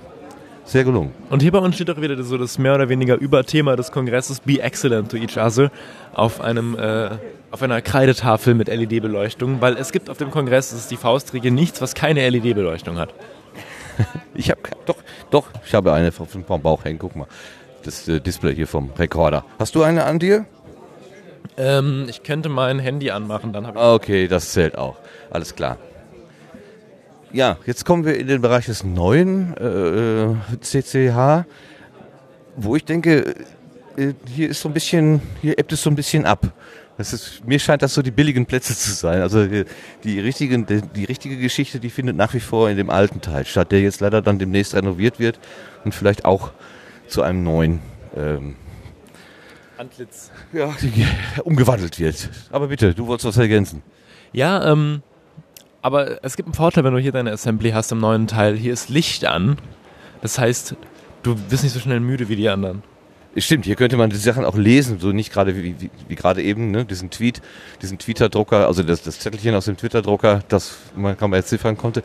Sehr gelungen. Und hier bei uns steht auch wieder so das mehr oder weniger Überthema des Kongresses Be Excellent to Each Other auf einem äh, auf einer Kreidetafel mit LED-Beleuchtung, weil es gibt auf dem Kongress, das ist die Faustregel, nichts, was keine LED-Beleuchtung hat. ich habe doch, doch, ich habe eine vom Bauch hängen. Guck mal, das äh, Display hier vom Rekorder. Hast du eine an dir? Ähm, ich könnte mein Handy anmachen, dann habe ich. Okay, das zählt auch. Alles klar. Ja, jetzt kommen wir in den Bereich des neuen äh, CCH, wo ich denke, äh, hier ist so ein bisschen, hier ebbt es so ein bisschen ab. Das ist, mir scheint das so die billigen Plätze zu sein. Also die, die, richtigen, die, die richtige Geschichte, die findet nach wie vor in dem alten Teil statt, der jetzt leider dann demnächst renoviert wird und vielleicht auch zu einem neuen ähm, Antlitz ja, umgewandelt wird. Aber bitte, du wolltest was ergänzen. Ja, ähm, aber es gibt einen Vorteil, wenn du hier deine Assembly hast im neuen Teil. Hier ist Licht an. Das heißt, du bist nicht so schnell müde wie die anderen. Stimmt, hier könnte man die Sachen auch lesen, so nicht gerade wie, wie, wie gerade eben, ne, diesen Tweet, diesen Twitter-Drucker, also das, das Zettelchen aus dem Twitter-Drucker, das man kann man entziffern konnte.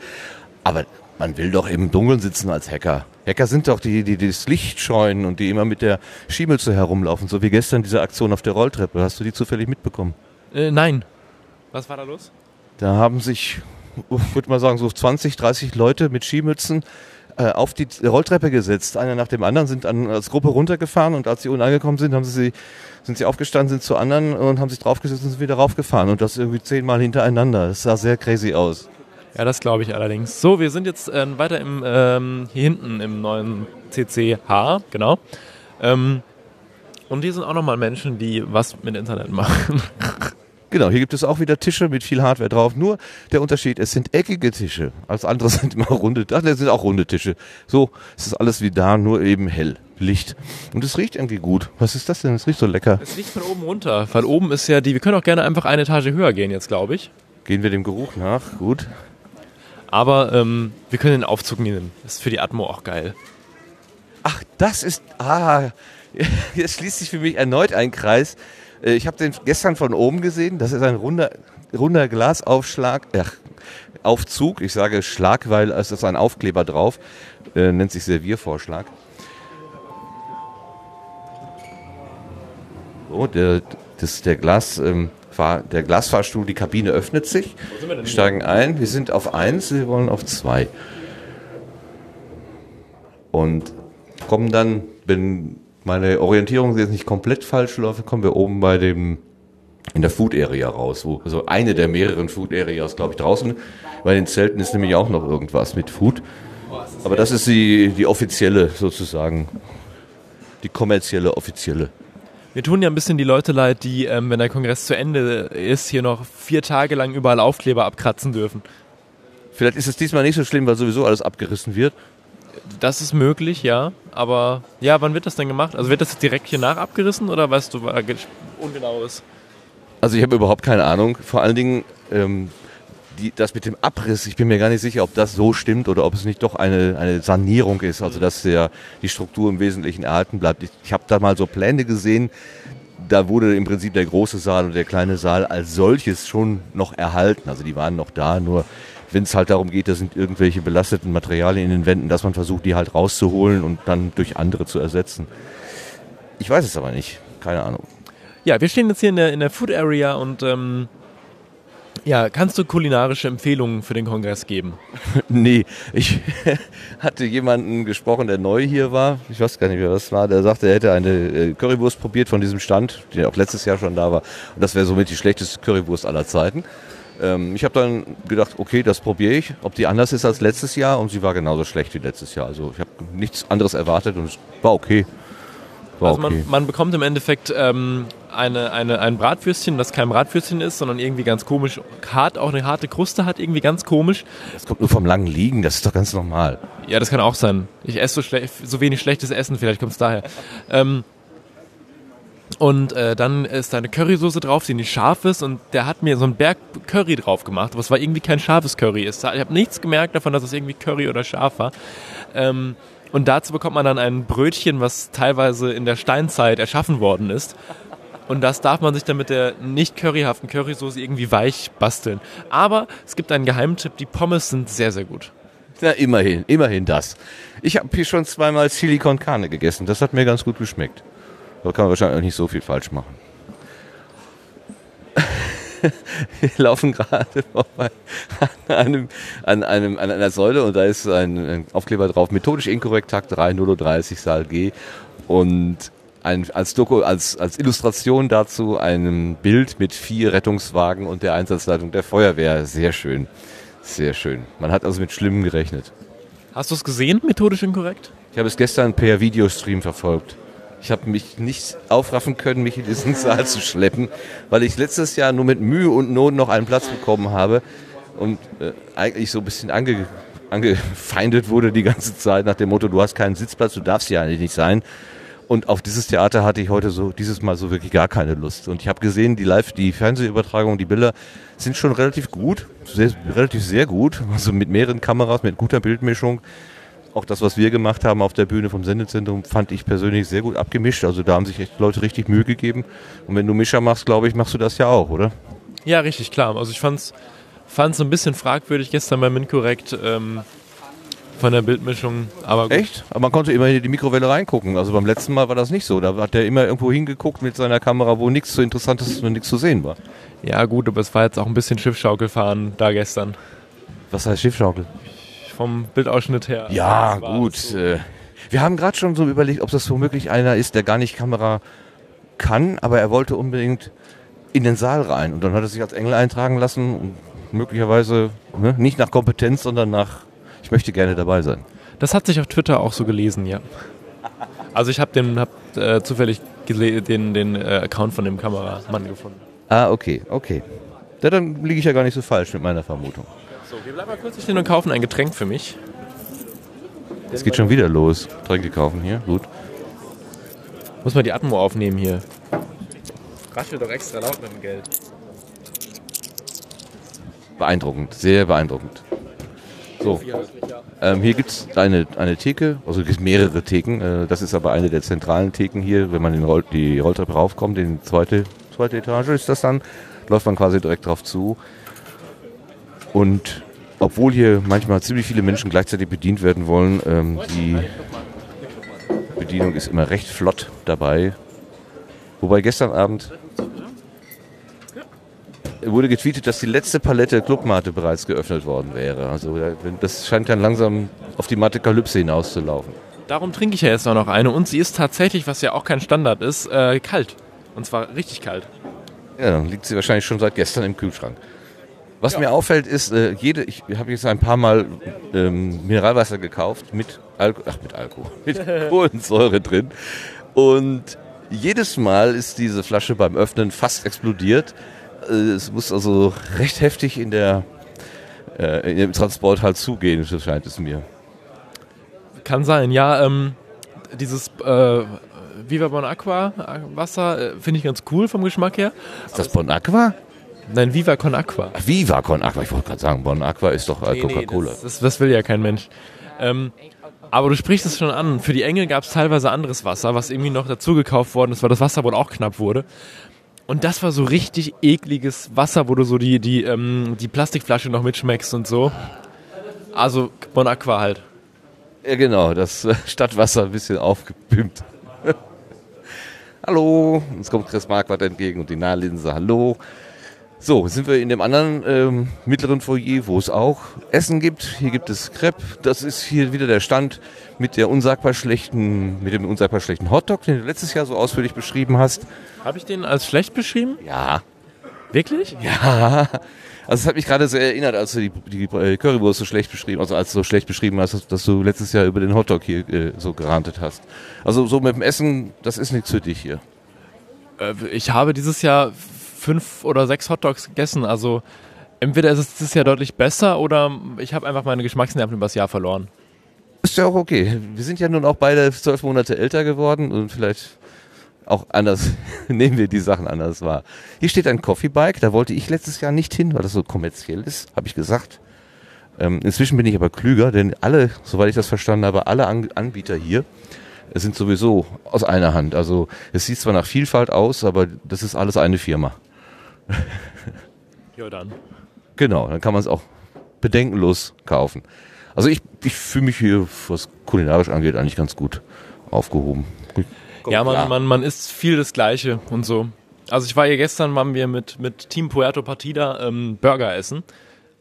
Aber man will doch im Dunkeln sitzen als Hacker. Hacker sind doch die, die, die das Licht scheuen und die immer mit der Schiemel herumlaufen, so wie gestern diese Aktion auf der Rolltreppe. Hast du die zufällig mitbekommen? Äh, nein. Was war da los? Da haben sich, ich würde mal sagen, so 20, 30 Leute mit Skimützen äh, auf die Rolltreppe gesetzt. Einer nach dem anderen sind an, als Gruppe runtergefahren und als sie unten angekommen sind, haben sie, sind sie aufgestanden, sind zu anderen und haben sich draufgesetzt und sind wieder raufgefahren. Und das irgendwie zehnmal hintereinander. Das sah sehr crazy aus. Ja, das glaube ich allerdings. So, wir sind jetzt äh, weiter im, ähm, hier hinten im neuen CCH, genau. Ähm, und hier sind auch nochmal Menschen, die was mit Internet machen. Genau, hier gibt es auch wieder Tische mit viel Hardware drauf. Nur der Unterschied, es sind eckige Tische. Als andere sind immer runde. Ach, das sind auch runde Tische. So, es ist alles wie da, nur eben hell. Licht. Und es riecht irgendwie gut. Was ist das denn? Es riecht so lecker. Es riecht von oben runter, weil oben ist ja die, wir können auch gerne einfach eine Etage höher gehen jetzt, glaube ich. Gehen wir dem Geruch nach, gut. Aber ähm, wir können den Aufzug nehmen. Das ist für die Atmo auch geil. Ach, das ist, ah, jetzt schließt sich für mich erneut ein Kreis. Äh, ich habe den gestern von oben gesehen. Das ist ein runder, runder Glasaufschlag, äh, Aufzug. Ich sage Schlag, weil es ist ein Aufkleber drauf. Äh, nennt sich Serviervorschlag. So, der, das, der, Glas, ähm, Fahr, der Glasfahrstuhl, die Kabine öffnet sich. Wir steigen ein. Wir sind auf 1, wir wollen auf 2. Und kommen dann, wenn meine Orientierung jetzt nicht komplett falsch läuft, kommen wir oben bei dem in der Food Area raus, wo also eine der mehreren Food Areas, glaube ich, draußen. Bei den Zelten ist nämlich auch noch irgendwas mit Food. Aber das ist die, die offizielle sozusagen, die kommerzielle offizielle. Wir tun ja ein bisschen die Leute leid, die, ähm, wenn der Kongress zu Ende ist, hier noch vier Tage lang überall Aufkleber abkratzen dürfen. Vielleicht ist es diesmal nicht so schlimm, weil sowieso alles abgerissen wird. Das ist möglich, ja. Aber ja, wann wird das denn gemacht? Also wird das direkt hier nach abgerissen oder weißt du, was ungenau ist? Also ich habe überhaupt keine Ahnung. Vor allen Dingen ähm, die, das mit dem Abriss, ich bin mir gar nicht sicher, ob das so stimmt oder ob es nicht doch eine, eine Sanierung ist, also dass der, die Struktur im Wesentlichen erhalten bleibt. Ich, ich habe da mal so Pläne gesehen, da wurde im Prinzip der große Saal und der kleine Saal als solches schon noch erhalten. Also die waren noch da, nur wenn es halt darum geht, da sind irgendwelche belasteten Materialien in den Wänden, dass man versucht, die halt rauszuholen und dann durch andere zu ersetzen. Ich weiß es aber nicht. Keine Ahnung. Ja, wir stehen jetzt hier in der, in der Food Area und ähm, ja, kannst du kulinarische Empfehlungen für den Kongress geben? nee, ich hatte jemanden gesprochen, der neu hier war. Ich weiß gar nicht, wer das war. Der sagte, er hätte eine äh, Currywurst probiert von diesem Stand, der auch letztes Jahr schon da war. Und das wäre somit die schlechteste Currywurst aller Zeiten. Ähm, ich habe dann gedacht, okay, das probiere ich, ob die anders ist als letztes Jahr und sie war genauso schlecht wie letztes Jahr. Also ich habe nichts anderes erwartet und es war okay. War also man, okay. man, bekommt im Endeffekt ähm, eine, eine, ein Bratwürstchen, das kein Bratwürstchen ist, sondern irgendwie ganz komisch hart, auch eine harte Kruste hat, irgendwie ganz komisch. Das kommt nur vom langen Liegen, das ist doch ganz normal. Ja, das kann auch sein. Ich esse so, so wenig schlechtes Essen, vielleicht kommt es daher. ähm, Und äh, dann ist da eine Currysoße drauf, die nicht scharf ist. Und der hat mir so einen Berg Curry drauf gemacht, es war irgendwie kein scharfes Curry. Ich habe nichts gemerkt davon, dass es irgendwie Curry oder scharf war. Ähm, und dazu bekommt man dann ein Brötchen, was teilweise in der Steinzeit erschaffen worden ist. Und das darf man sich dann mit der nicht curryhaften Currysoße irgendwie weich basteln. Aber es gibt einen Geheimtipp, die Pommes sind sehr, sehr gut. Na, immerhin, immerhin das. Ich habe hier schon zweimal Silicon gegessen. Das hat mir ganz gut geschmeckt. Da kann man wahrscheinlich auch nicht so viel falsch machen. Wir laufen gerade vorbei an, einem, an, einem, an einer Säule und da ist ein, ein Aufkleber drauf, methodisch inkorrekt, Tag 3, 0.30 Saal G. Und ein, als, Doku, als, als Illustration dazu ein Bild mit vier Rettungswagen und der Einsatzleitung der Feuerwehr. Sehr schön. Sehr schön. Man hat also mit Schlimmem gerechnet. Hast du es gesehen, methodisch inkorrekt? Ich habe es gestern per Videostream verfolgt. Ich habe mich nicht aufraffen können, mich in diesen Saal zu schleppen, weil ich letztes Jahr nur mit Mühe und Not noch einen Platz bekommen habe und äh, eigentlich so ein bisschen ange, angefeindet wurde die ganze Zeit nach dem Motto, du hast keinen Sitzplatz, du darfst hier eigentlich nicht sein. Und auf dieses Theater hatte ich heute so dieses Mal so wirklich gar keine Lust. Und ich habe gesehen, die Live, die Fernsehübertragung, die Bilder sind schon relativ gut, sehr, relativ sehr gut. Also mit mehreren Kameras, mit guter Bildmischung. Auch das, was wir gemacht haben auf der Bühne vom Sendezentrum, fand ich persönlich sehr gut abgemischt. Also da haben sich echt Leute richtig Mühe gegeben. Und wenn du Mischer machst, glaube ich, machst du das ja auch, oder? Ja, richtig, klar. Also ich fand's fand es ein bisschen fragwürdig gestern beim Inkorrekt ähm, von der Bildmischung. Aber gut. Echt? Aber man konnte immerhin in die Mikrowelle reingucken. Also beim letzten Mal war das nicht so. Da hat er immer irgendwo hingeguckt mit seiner Kamera, wo nichts so Interessantes und nichts zu sehen war. Ja gut, aber es war jetzt auch ein bisschen Schiffschaukelfahren da gestern. Was heißt Schiffschaukel? Vom Bildausschnitt her. Ja, gut. so. Äh, wir haben gerade schon so überlegt, ob das womöglich einer ist, der gar nicht Kamera kann, aber er wollte unbedingt in den Saal rein. Und dann hat er sich als Engel eintragen lassen und möglicherweise ne, nicht nach Kompetenz, sondern nach, ich möchte gerne dabei sein. Das hat sich auf Twitter auch so gelesen, ja. Also ich habe den hab, äh, zufällig den, den äh, Account von dem Kameramann gefunden. Ah, okay, okay. Ja, dann liege ich ja gar nicht so falsch mit meiner Vermutung. So, wir bleiben mal kurz stehen und kaufen ein Getränk für mich. Es geht schon wieder los. Tränke kaufen hier, gut. Muss man die Atmo aufnehmen hier. Raschelt doch extra laut mit dem Geld. Beeindruckend, sehr beeindruckend. So, ähm, hier gibt es eine, eine Theke, also es gibt mehrere Theken. Äh, das ist aber eine der zentralen Theken hier. Wenn man den Roll, die Rolltreppe raufkommt, die zweite, zweite Etage ist das dann, läuft man quasi direkt drauf zu. Und obwohl hier manchmal ziemlich viele Menschen gleichzeitig bedient werden wollen, ähm, die Bedienung ist immer recht flott dabei. Wobei gestern Abend wurde getweetet, dass die letzte Palette Clubmate bereits geöffnet worden wäre. Also das scheint dann langsam auf die Mathe-Kalypse hinauszulaufen. Darum trinke ich ja jetzt auch noch eine und sie ist tatsächlich, was ja auch kein Standard ist, äh, kalt. Und zwar richtig kalt. Ja, dann liegt sie wahrscheinlich schon seit gestern im Kühlschrank. Was mir auffällt, ist, äh, jede, ich habe jetzt ein paar Mal ähm, Mineralwasser gekauft mit Alkohol, ach mit Alkohol, mit Kohlensäure drin. Und jedes Mal ist diese Flasche beim Öffnen fast explodiert. Äh, es muss also recht heftig in der äh, dem Transport halt zugehen, so scheint es mir. Kann sein, ja. Ähm, dieses äh, Viva Bon Aqua äh, Wasser äh, finde ich ganz cool vom Geschmack her. Ist das Bon Aqua? Nein, Viva Con Aqua. Viva Con Aqua. Ich wollte gerade sagen, Bon Aqua ist doch äh, Coca-Cola. das, das, das will ja kein Mensch. Ähm, aber du sprichst es schon an. Für die Engel gab es teilweise anderes Wasser, was irgendwie noch dazu gekauft worden ist, weil das Wasser wohl auch knapp wurde. Und das war so richtig ekliges Wasser, wo du so die, die, ähm, die Plastikflasche noch mitschmeckst und so. Also Bon Aqua halt. Ja, genau, das äh, Stadtwasser ein bisschen aufgepimpt. hallo, uns kommt Chris Marquardt entgegen und die Nahlinse, hallo. So, sind wir in dem anderen ähm, mittleren Foyer, wo es auch Essen gibt. Hier gibt es Crepe. Das ist hier wieder der Stand mit der unsagbar schlechten, mit dem unsagbar schlechten Hotdog, den du letztes Jahr so ausführlich beschrieben hast. Habe ich den als schlecht beschrieben? Ja, Wirklich? ja. Also es hat mich gerade sehr erinnert, als du die, die äh, Currywurst so schlecht beschrieben, also als du so schlecht beschrieben hast, dass, dass du letztes Jahr über den Hotdog hier äh, so gerantet hast. Also so mit dem Essen, das ist nichts für dich hier. Äh, ich habe dieses Jahr fünf oder sechs Hotdogs gegessen. Also entweder ist es dieses Jahr deutlich besser oder ich habe einfach meine Geschmacksnerven übers Jahr verloren. Ist ja auch okay. Wir sind ja nun auch beide zwölf Monate älter geworden und vielleicht auch anders, nehmen wir die Sachen anders wahr. Hier steht ein Coffee Bike, da wollte ich letztes Jahr nicht hin, weil das so kommerziell ist, habe ich gesagt. Ähm, inzwischen bin ich aber klüger, denn alle, soweit ich das verstanden habe, alle An Anbieter hier sind sowieso aus einer Hand. Also es sieht zwar nach Vielfalt aus, aber das ist alles eine Firma. Ja, dann. Genau, dann kann man es auch bedenkenlos kaufen. Also ich, ich fühle mich hier, was kulinarisch angeht, eigentlich ganz gut aufgehoben. Ja, man, man, man isst viel das Gleiche und so. Also ich war hier gestern, waren wir mit, mit Team Puerto Partida ähm, Burger essen.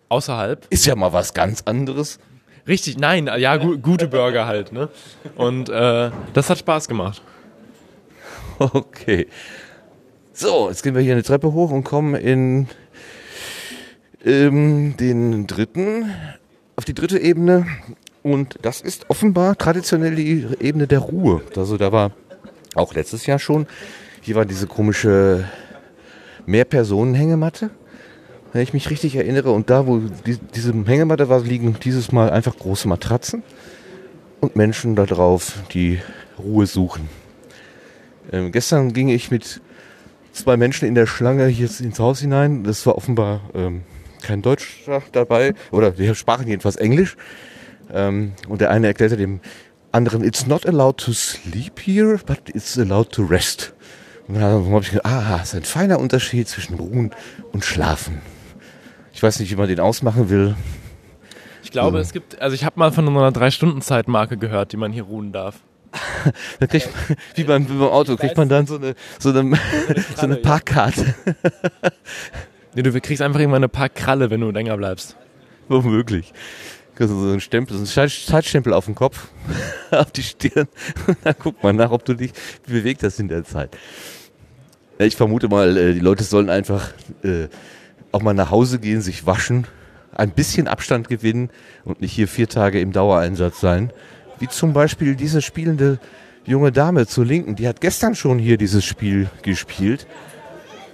Außerhalb. Ist ja mal was ganz anderes. Richtig, nein, ja, gu gute Burger halt, ne? Und äh, das hat Spaß gemacht. Okay. So, jetzt gehen wir hier eine Treppe hoch und kommen in ähm, den dritten, auf die dritte Ebene. Und das ist offenbar traditionell die Ebene der Ruhe. Also da war auch letztes Jahr schon, hier war diese komische Mehrpersonen-Hängematte, wenn ich mich richtig erinnere. Und da, wo die, diese Hängematte war, liegen dieses Mal einfach große Matratzen und Menschen da drauf, die Ruhe suchen. Ähm, gestern ging ich mit zwei Menschen in der Schlange hier ins Haus hinein. Das war offenbar ähm, kein Deutscher dabei. Oder wir sprachen jedenfalls Englisch. Ähm, und der eine erklärte dem anderen, it's not allowed to sleep here, but it's allowed to rest. Und dann habe ich gedacht, ah, ist ein feiner Unterschied zwischen Ruhen und Schlafen. Ich weiß nicht, wie man den ausmachen will. Ich glaube, es gibt, also ich habe mal von einer Drei-Stunden-Zeitmarke gehört, die man hier ruhen darf. Da kriegt man, wie beim, wie beim Auto, kriegt man dann so eine, so eine, so eine Parkkarte. Nee, du kriegst einfach irgendwann eine paar Kralle, wenn du länger bleibst. Womöglich. Kriegst du so einen Stempel, so einen Zeit- Zeitstempel auf den Kopf, auf die Stirn. Und dann guckt man nach, ob du dich bewegt hast in der Zeit. Ich vermute mal, äh, die Leute sollen einfach äh, auch mal nach Hause gehen, sich waschen, ein bisschen Abstand gewinnen und nicht hier vier Tage im Dauereinsatz sein. Wie zum Beispiel diese spielende junge Dame zur Linken, die hat gestern schon hier dieses Spiel gespielt.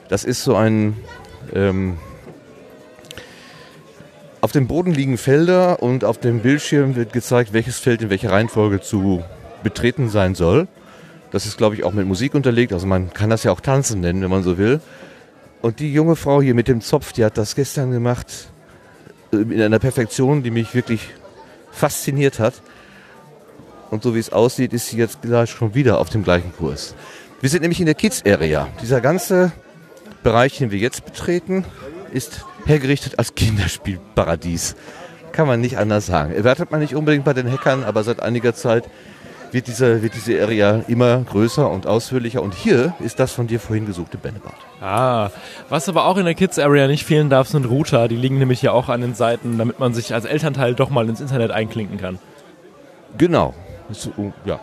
Das ist so ein ähm, auf dem Boden liegen Felder und auf dem Bildschirm wird gezeigt, welches Feld in welcher Reihenfolge zu betreten sein soll. Das ist, glaube ich, auch mit Musik unterlegt. Also man kann das ja auch tanzen nennen, wenn man so will. Und die junge Frau hier mit dem Zopf, die hat das gestern gemacht äh, in einer Perfektion, die mich wirklich fasziniert hat. Und so wie es aussieht, ist sie jetzt gleich schon wieder auf dem gleichen Kurs. Wir sind nämlich in der Kids Area. Dieser ganze Bereich, den wir jetzt betreten, ist hergerichtet als Kinderspielparadies. Kann man nicht anders sagen. Erwartet man nicht unbedingt bei den Hackern, aber seit einiger Zeit wird diese, wird diese Area immer größer und ausführlicher. Und hier ist das von dir vorhin gesuchte Bällebad. Ah, was aber auch in der Kids Area nicht fehlen darf, sind Router. Die liegen nämlich hier auch an den Seiten, damit man sich als Elternteil doch mal ins Internet einklinken kann. Genau. Ja.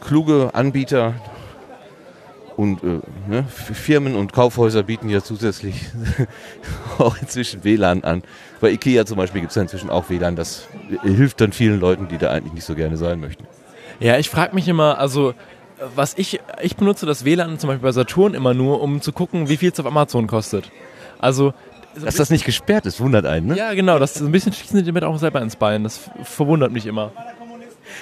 Kluge Anbieter und äh, ne, Firmen und Kaufhäuser bieten ja zusätzlich auch inzwischen WLAN an. Bei Ikea zum Beispiel gibt es ja inzwischen auch WLAN. Das äh, hilft dann vielen Leuten, die da eigentlich nicht so gerne sein möchten. Ja, ich frage mich immer, also was ich, ich benutze das WLAN zum Beispiel bei Saturn immer nur, um zu gucken, wie viel es auf Amazon kostet. Also so Dass das nicht gesperrt ist, wundert einen. Ne? ja, genau, das so ein bisschen schießen die damit auch selber ins Bein. Das verwundert mich immer.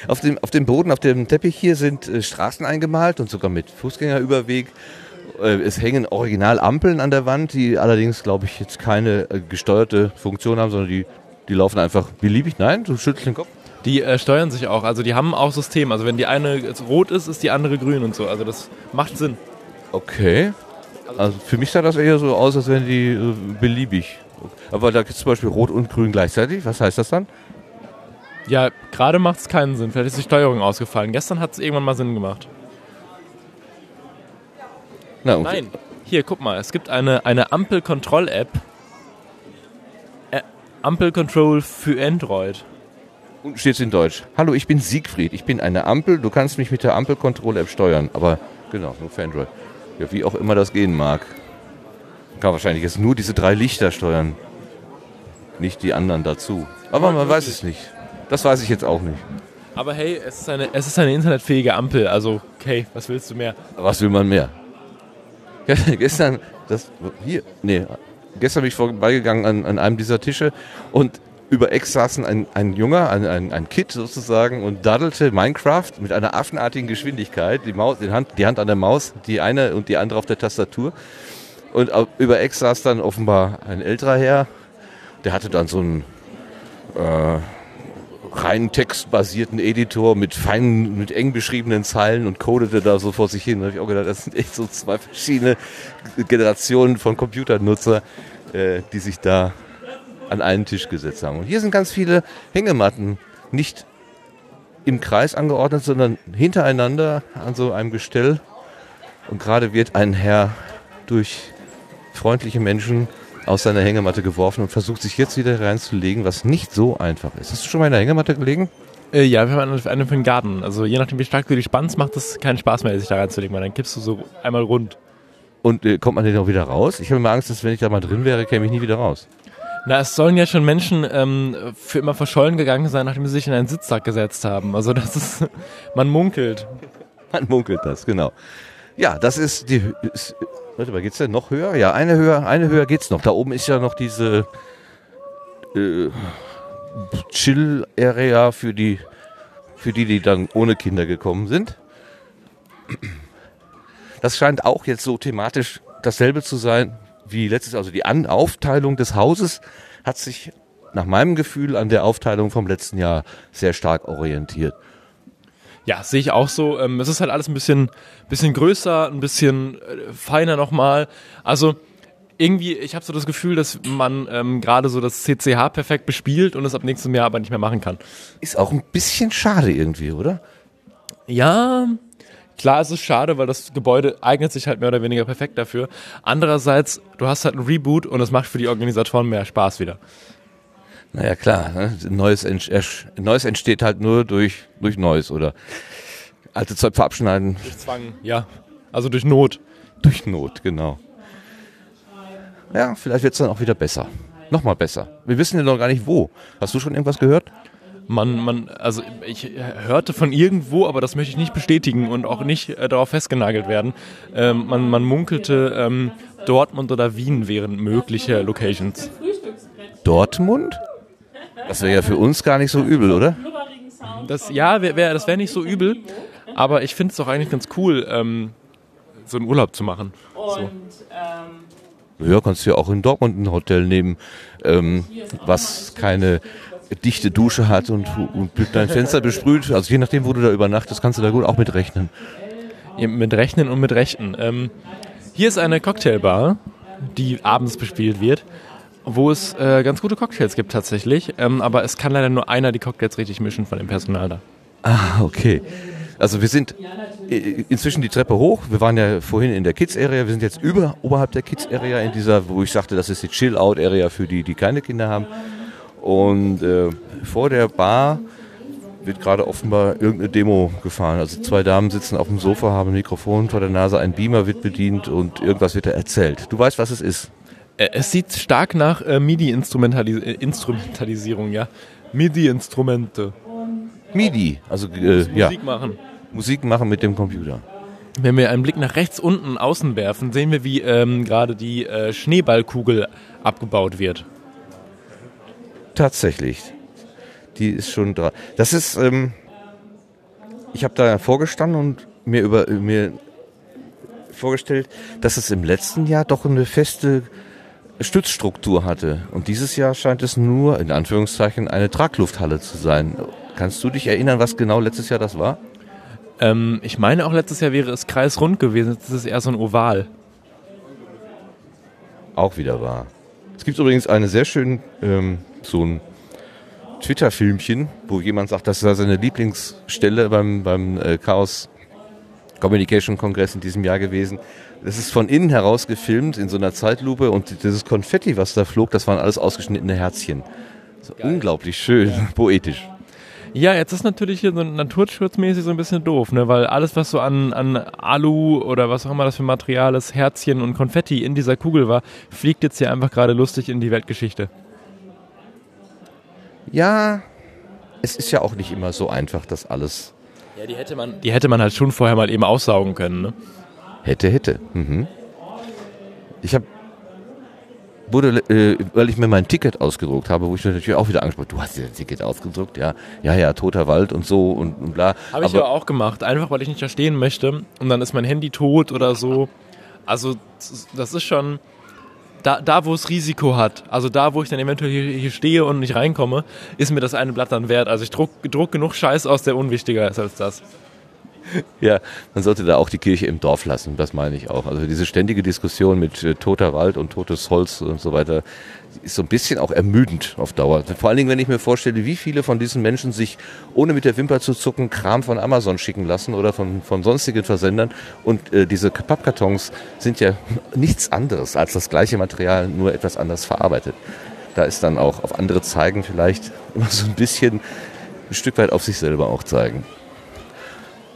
Auf, dem, auf dem Boden, auf dem Teppich hier sind äh, Straßen eingemalt und sogar mit Fußgängerüberweg. Äh, es hängen original Ampeln an der Wand, die allerdings, glaube ich, jetzt keine äh, gesteuerte Funktion haben, sondern die, die laufen einfach beliebig. Nein, du schüttelst den Kopf. Die äh, steuern sich auch, also die haben auch System. Also wenn die eine rot ist, ist die andere grün und so. Also das macht Sinn. Okay. Also für mich sah das eher so aus, als wären die äh, beliebig. Aber da gibt es zum Beispiel Rot und Grün gleichzeitig. Was heißt das dann? Ja, gerade macht es keinen Sinn. Vielleicht ist die Steuerung ausgefallen. Gestern hat es irgendwann mal Sinn gemacht. Na, und Nein, hier, guck mal. Es gibt eine, eine Ampel-Control-App. Ä Ampel-Control für Android. Unten steht es in Deutsch. Hallo, ich bin Siegfried. Ich bin eine Ampel. Du kannst mich mit der Ampel-Control-App steuern. Aber genau, nur für Android. Ja, wie auch immer das gehen mag. Kann wahrscheinlich jetzt nur diese drei Lichter steuern. Nicht die anderen dazu. Aber man weiß es nicht. Das weiß ich jetzt auch nicht. Aber hey, es ist eine, es ist eine internetfähige Ampel. Also, okay, was willst du mehr? Was will man mehr? Ge- gestern, das hier, nee, gestern bin ich vorbeigegangen an, an einem dieser Tische und über Ex saßen ein, ein Junger, ein, ein, ein Kid sozusagen und daddelte Minecraft mit einer affenartigen Geschwindigkeit, die, Maus, die, Hand, die Hand an der Maus, die eine und die andere auf der Tastatur. Und über Ex saß dann offenbar ein älterer Herr, der hatte dann so einen äh, rein textbasierten Editor mit feinen, mit eng beschriebenen Zeilen und codete da so vor sich hin. Da habe ich auch gedacht, das sind echt so zwei verschiedene Generationen von Computernutzer, äh, die sich da an einen Tisch gesetzt haben. Und hier sind ganz viele Hängematten, nicht im Kreis angeordnet, sondern hintereinander an so einem Gestell. Und gerade wird ein Herr durch freundliche Menschen aus seiner Hängematte geworfen und versucht sich jetzt wieder reinzulegen, was nicht so einfach ist. Hast du schon mal in der Hängematte gelegen? Äh, ja, wir haben eine, für den Garten. Also je nachdem, wie stark du dich spannst, macht es keinen Spaß mehr, sich da reinzulegen, weil dann kippst du so einmal rund. Und äh, kommt man denn auch wieder raus? Ich habe immer Angst, dass wenn ich da mal drin wäre, käme ich nie wieder raus. Na, es sollen ja schon Menschen ähm, für immer verschollen gegangen sein, nachdem sie sich in einen Sitzsack gesetzt haben. Also das ist, man munkelt. Man munkelt das, genau. Ja, das ist die. Ist, warte mal, geht's denn noch höher? Ja, eine höher, eine höher geht's noch. Da oben ist ja noch diese äh, Chill-Area für die, für die, die dann ohne Kinder gekommen sind. Das scheint auch jetzt so thematisch dasselbe zu sein wie letztes, also die An Aufteilung des Hauses hat sich nach meinem Gefühl an der Aufteilung vom letzten Jahr sehr stark orientiert. Ja, sehe ich auch so. Ähm, es ist halt alles ein bisschen, bisschen größer, ein bisschen äh, feiner nochmal. Also irgendwie, ich habe so das Gefühl, dass man ähm, gerade so das CCH perfekt bespielt und es ab nächstem Jahr aber nicht mehr machen kann. Ist auch ein bisschen schade irgendwie, oder? Ja, Klar, es ist schade, weil das Gebäude eignet sich halt mehr oder weniger perfekt dafür. Andererseits, du hast halt ein Reboot und es macht für die Organisatoren mehr Spaß wieder. Naja, klar. Ne? Neues, Neues entsteht halt nur durch, durch Neues oder alte Zeug verabschneiden. Durch Zwang, ja. Also durch Not. Durch Not, genau. Ja, vielleicht wird es dann auch wieder besser. Nochmal besser. Wir wissen ja noch gar nicht wo. Hast du schon irgendwas gehört? man, man, also ich hörte von irgendwo, aber das möchte ich nicht bestätigen und auch nicht äh, darauf festgenagelt werden. Ähm, man, man munkelte, ähm, Dortmund oder Wien wären mögliche Locations. Dortmund? Das wäre ja für uns gar nicht so übel, oder? Das, ja, wär, wär, das wäre nicht so übel, aber ich finde es doch eigentlich ganz cool, ähm, so einen Urlaub zu machen. So. Ähm, ja, kannst du ja auch in Dortmund ein Hotel nehmen, ähm, was keine dichte Dusche hat und, und dein Fenster besprüht. Also je nachdem, wo du da übernachtest, kannst du da gut auch mit rechnen. Ja, mit rechnen und mit rechten. Ähm, hier ist eine Cocktailbar, die abends bespielt wird, wo es äh, ganz gute Cocktails gibt tatsächlich. Ähm, aber es kann leider nur einer die Cocktails richtig mischen von dem Personal da. Ah, okay. Also wir sind äh, inzwischen die Treppe hoch. Wir waren ja vorhin in der Kids-Area. Wir sind jetzt über, oberhalb der Kids-Area in dieser, wo ich sagte, das ist die Chill-Out-Area für die, die keine Kinder haben. Und äh, vor der Bar wird gerade offenbar irgendeine Demo gefahren. Also zwei Damen sitzen auf dem Sofa, haben ein Mikrofon vor der Nase, ein Beamer wird bedient und irgendwas wird da erzählt. Du weißt, was es ist. Äh, es sieht stark nach äh, MIDI-Instrumentalisierung, äh, ja. MIDI-Instrumente. MIDI, also äh, ja. Musik machen. Musik machen mit dem Computer. Wenn wir einen Blick nach rechts unten außen werfen, sehen wir, wie ähm, gerade die äh, Schneeballkugel abgebaut wird. Tatsächlich. Die ist schon da. Das ist, ähm, ich habe da vorgestanden und mir über mir vorgestellt, dass es im letzten Jahr doch eine feste Stützstruktur hatte. Und dieses Jahr scheint es nur, in Anführungszeichen, eine Traglufthalle zu sein. Kannst du dich erinnern, was genau letztes Jahr das war? Ähm, ich meine auch letztes Jahr wäre es kreisrund gewesen. Das ist eher so ein Oval. Auch wieder wahr. Es gibt übrigens eine sehr schöne ähm, so ein Twitter-Filmchen, wo jemand sagt, das sei seine Lieblingsstelle beim, beim äh, Chaos Communication Kongress in diesem Jahr gewesen. Das ist von innen heraus gefilmt in so einer Zeitlupe und dieses Konfetti, was da flog, das waren alles ausgeschnittene Herzchen. So unglaublich schön, ja. poetisch. Ja, jetzt ist natürlich hier so naturschutzmäßig so ein bisschen doof, ne? weil alles, was so an, an Alu oder was auch immer das für Material ist, Herzchen und Konfetti in dieser Kugel war, fliegt jetzt hier einfach gerade lustig in die Weltgeschichte. Ja, es ist ja auch nicht immer so einfach, das alles. Ja, die hätte man, die hätte man halt schon vorher mal eben aussaugen können, ne? Hätte, hätte. Mhm. Ich habe wurde, äh, weil ich mir mein Ticket ausgedruckt habe, wo ich natürlich auch wieder angesprochen du hast dir ein Ticket ausgedruckt, ja, ja, ja, toter Wald und so und, und bla. Habe ich aber auch gemacht, einfach weil ich nicht verstehen möchte und dann ist mein Handy tot oder so. Also das ist schon da, da wo es Risiko hat, also da, wo ich dann eventuell hier, hier stehe und nicht reinkomme, ist mir das eine Blatt dann wert. Also ich druck, druck genug Scheiß aus, der unwichtiger ist als das. Ja, man sollte da auch die Kirche im Dorf lassen, das meine ich auch. Also diese ständige Diskussion mit äh, toter Wald und totes Holz und so weiter ist so ein bisschen auch ermüdend auf Dauer. Vor allen Dingen, wenn ich mir vorstelle, wie viele von diesen Menschen sich ohne mit der Wimper zu zucken Kram von Amazon schicken lassen oder von, von sonstigen Versendern. Und äh, diese Pappkartons sind ja nichts anderes als das gleiche Material, nur etwas anders verarbeitet. Da ist dann auch auf andere zeigen vielleicht immer so ein bisschen ein Stück weit auf sich selber auch zeigen.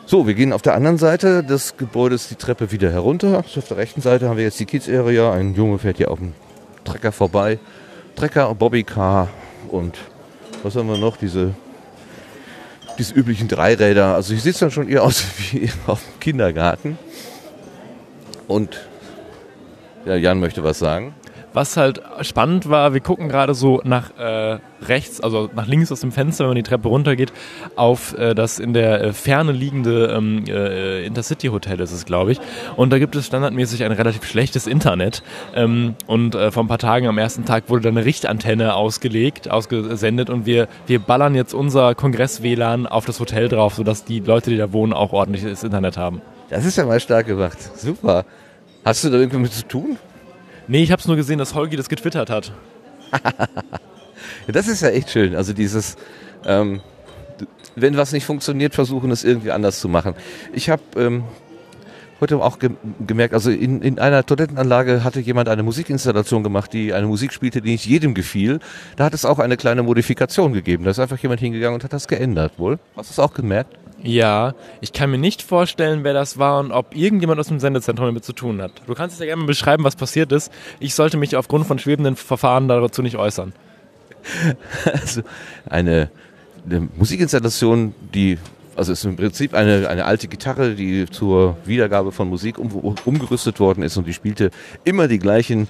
So, wir gehen auf der anderen Seite des Gebäudes die Treppe wieder herunter. Auf der rechten Seite haben wir jetzt die Kids Area. Ein Junge fährt hier auf dem Trecker vorbei. Trecker, Bobbycar und was haben wir noch? Diese, diese üblichen Dreiräder. Also hier sieht es dann schon eher aus wie auf dem Kindergarten. Und ja, Jan möchte was sagen. Was halt spannend war, wir gucken gerade so nach äh, rechts, also nach links aus dem Fenster, wenn man die Treppe runtergeht, auf äh, das in der äh, Ferne liegende ähm, äh, Intercity Hotel ist es, glaube ich. Und da gibt es standardmäßig ein relativ schlechtes Internet. Ähm, und äh, vor ein paar Tagen am ersten Tag wurde da eine Richtantenne ausgelegt, ausgesendet und wir, wir ballern jetzt unser Kongress-WLAN auf das Hotel drauf, sodass die Leute, die da wohnen, auch ordentliches Internet haben. Das ist ja mal stark gemacht. Super. Hast du da irgendwie mit zu tun? Nee, ich habe es nur gesehen, dass Holgi das getwittert hat. das ist ja echt schön. Also dieses, ähm, wenn was nicht funktioniert, versuchen es irgendwie anders zu machen. Ich habe ähm, heute auch ge gemerkt, also in, in einer Toilettenanlage hatte jemand eine Musikinstallation gemacht, die eine Musik spielte, die nicht jedem gefiel. Da hat es auch eine kleine Modifikation gegeben. Da ist einfach jemand hingegangen und hat das geändert wohl. Hast du es auch gemerkt? Ja, ich kann mir nicht vorstellen, wer das war und ob irgendjemand aus dem Sendezentrum damit zu tun hat. Du kannst es ja gerne mal beschreiben, was passiert ist. Ich sollte mich aufgrund von schwebenden Verfahren dazu nicht äußern. Also eine, eine Musikinstallation, die also es ist im Prinzip eine, eine alte Gitarre, die zur Wiedergabe von Musik um, umgerüstet worden ist und die spielte immer die gleichen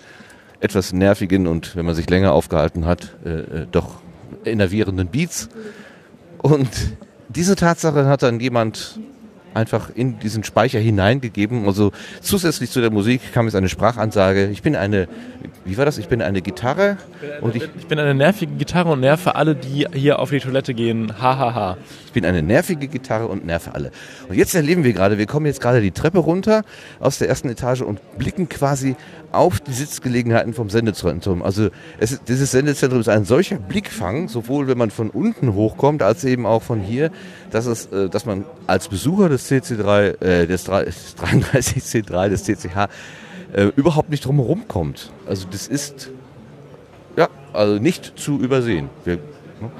etwas nervigen und, wenn man sich länger aufgehalten hat, äh, äh doch innervierenden Beats. Und diese Tatsache hat dann jemand einfach in diesen Speicher hineingegeben. Also zusätzlich zu der Musik kam jetzt eine Sprachansage. Ich bin eine, wie war das? Ich bin eine Gitarre und ich, ich bin eine nervige Gitarre und nerve alle, die hier auf die Toilette gehen. Hahaha. Ha, ha. Ich bin eine nervige Gitarre und nerve alle. Und jetzt erleben wir gerade, wir kommen jetzt gerade die Treppe runter aus der ersten Etage und blicken quasi auf die Sitzgelegenheiten vom Sendezentrum. Also es, dieses Sendezentrum ist ein solcher Blickfang, sowohl wenn man von unten hochkommt, als eben auch von hier, dass, es, äh, dass man als Besucher des CC3, äh, des 33C3, des CCH, äh, überhaupt nicht drumherum kommt. Also das ist ja also nicht zu übersehen. Wir, ne,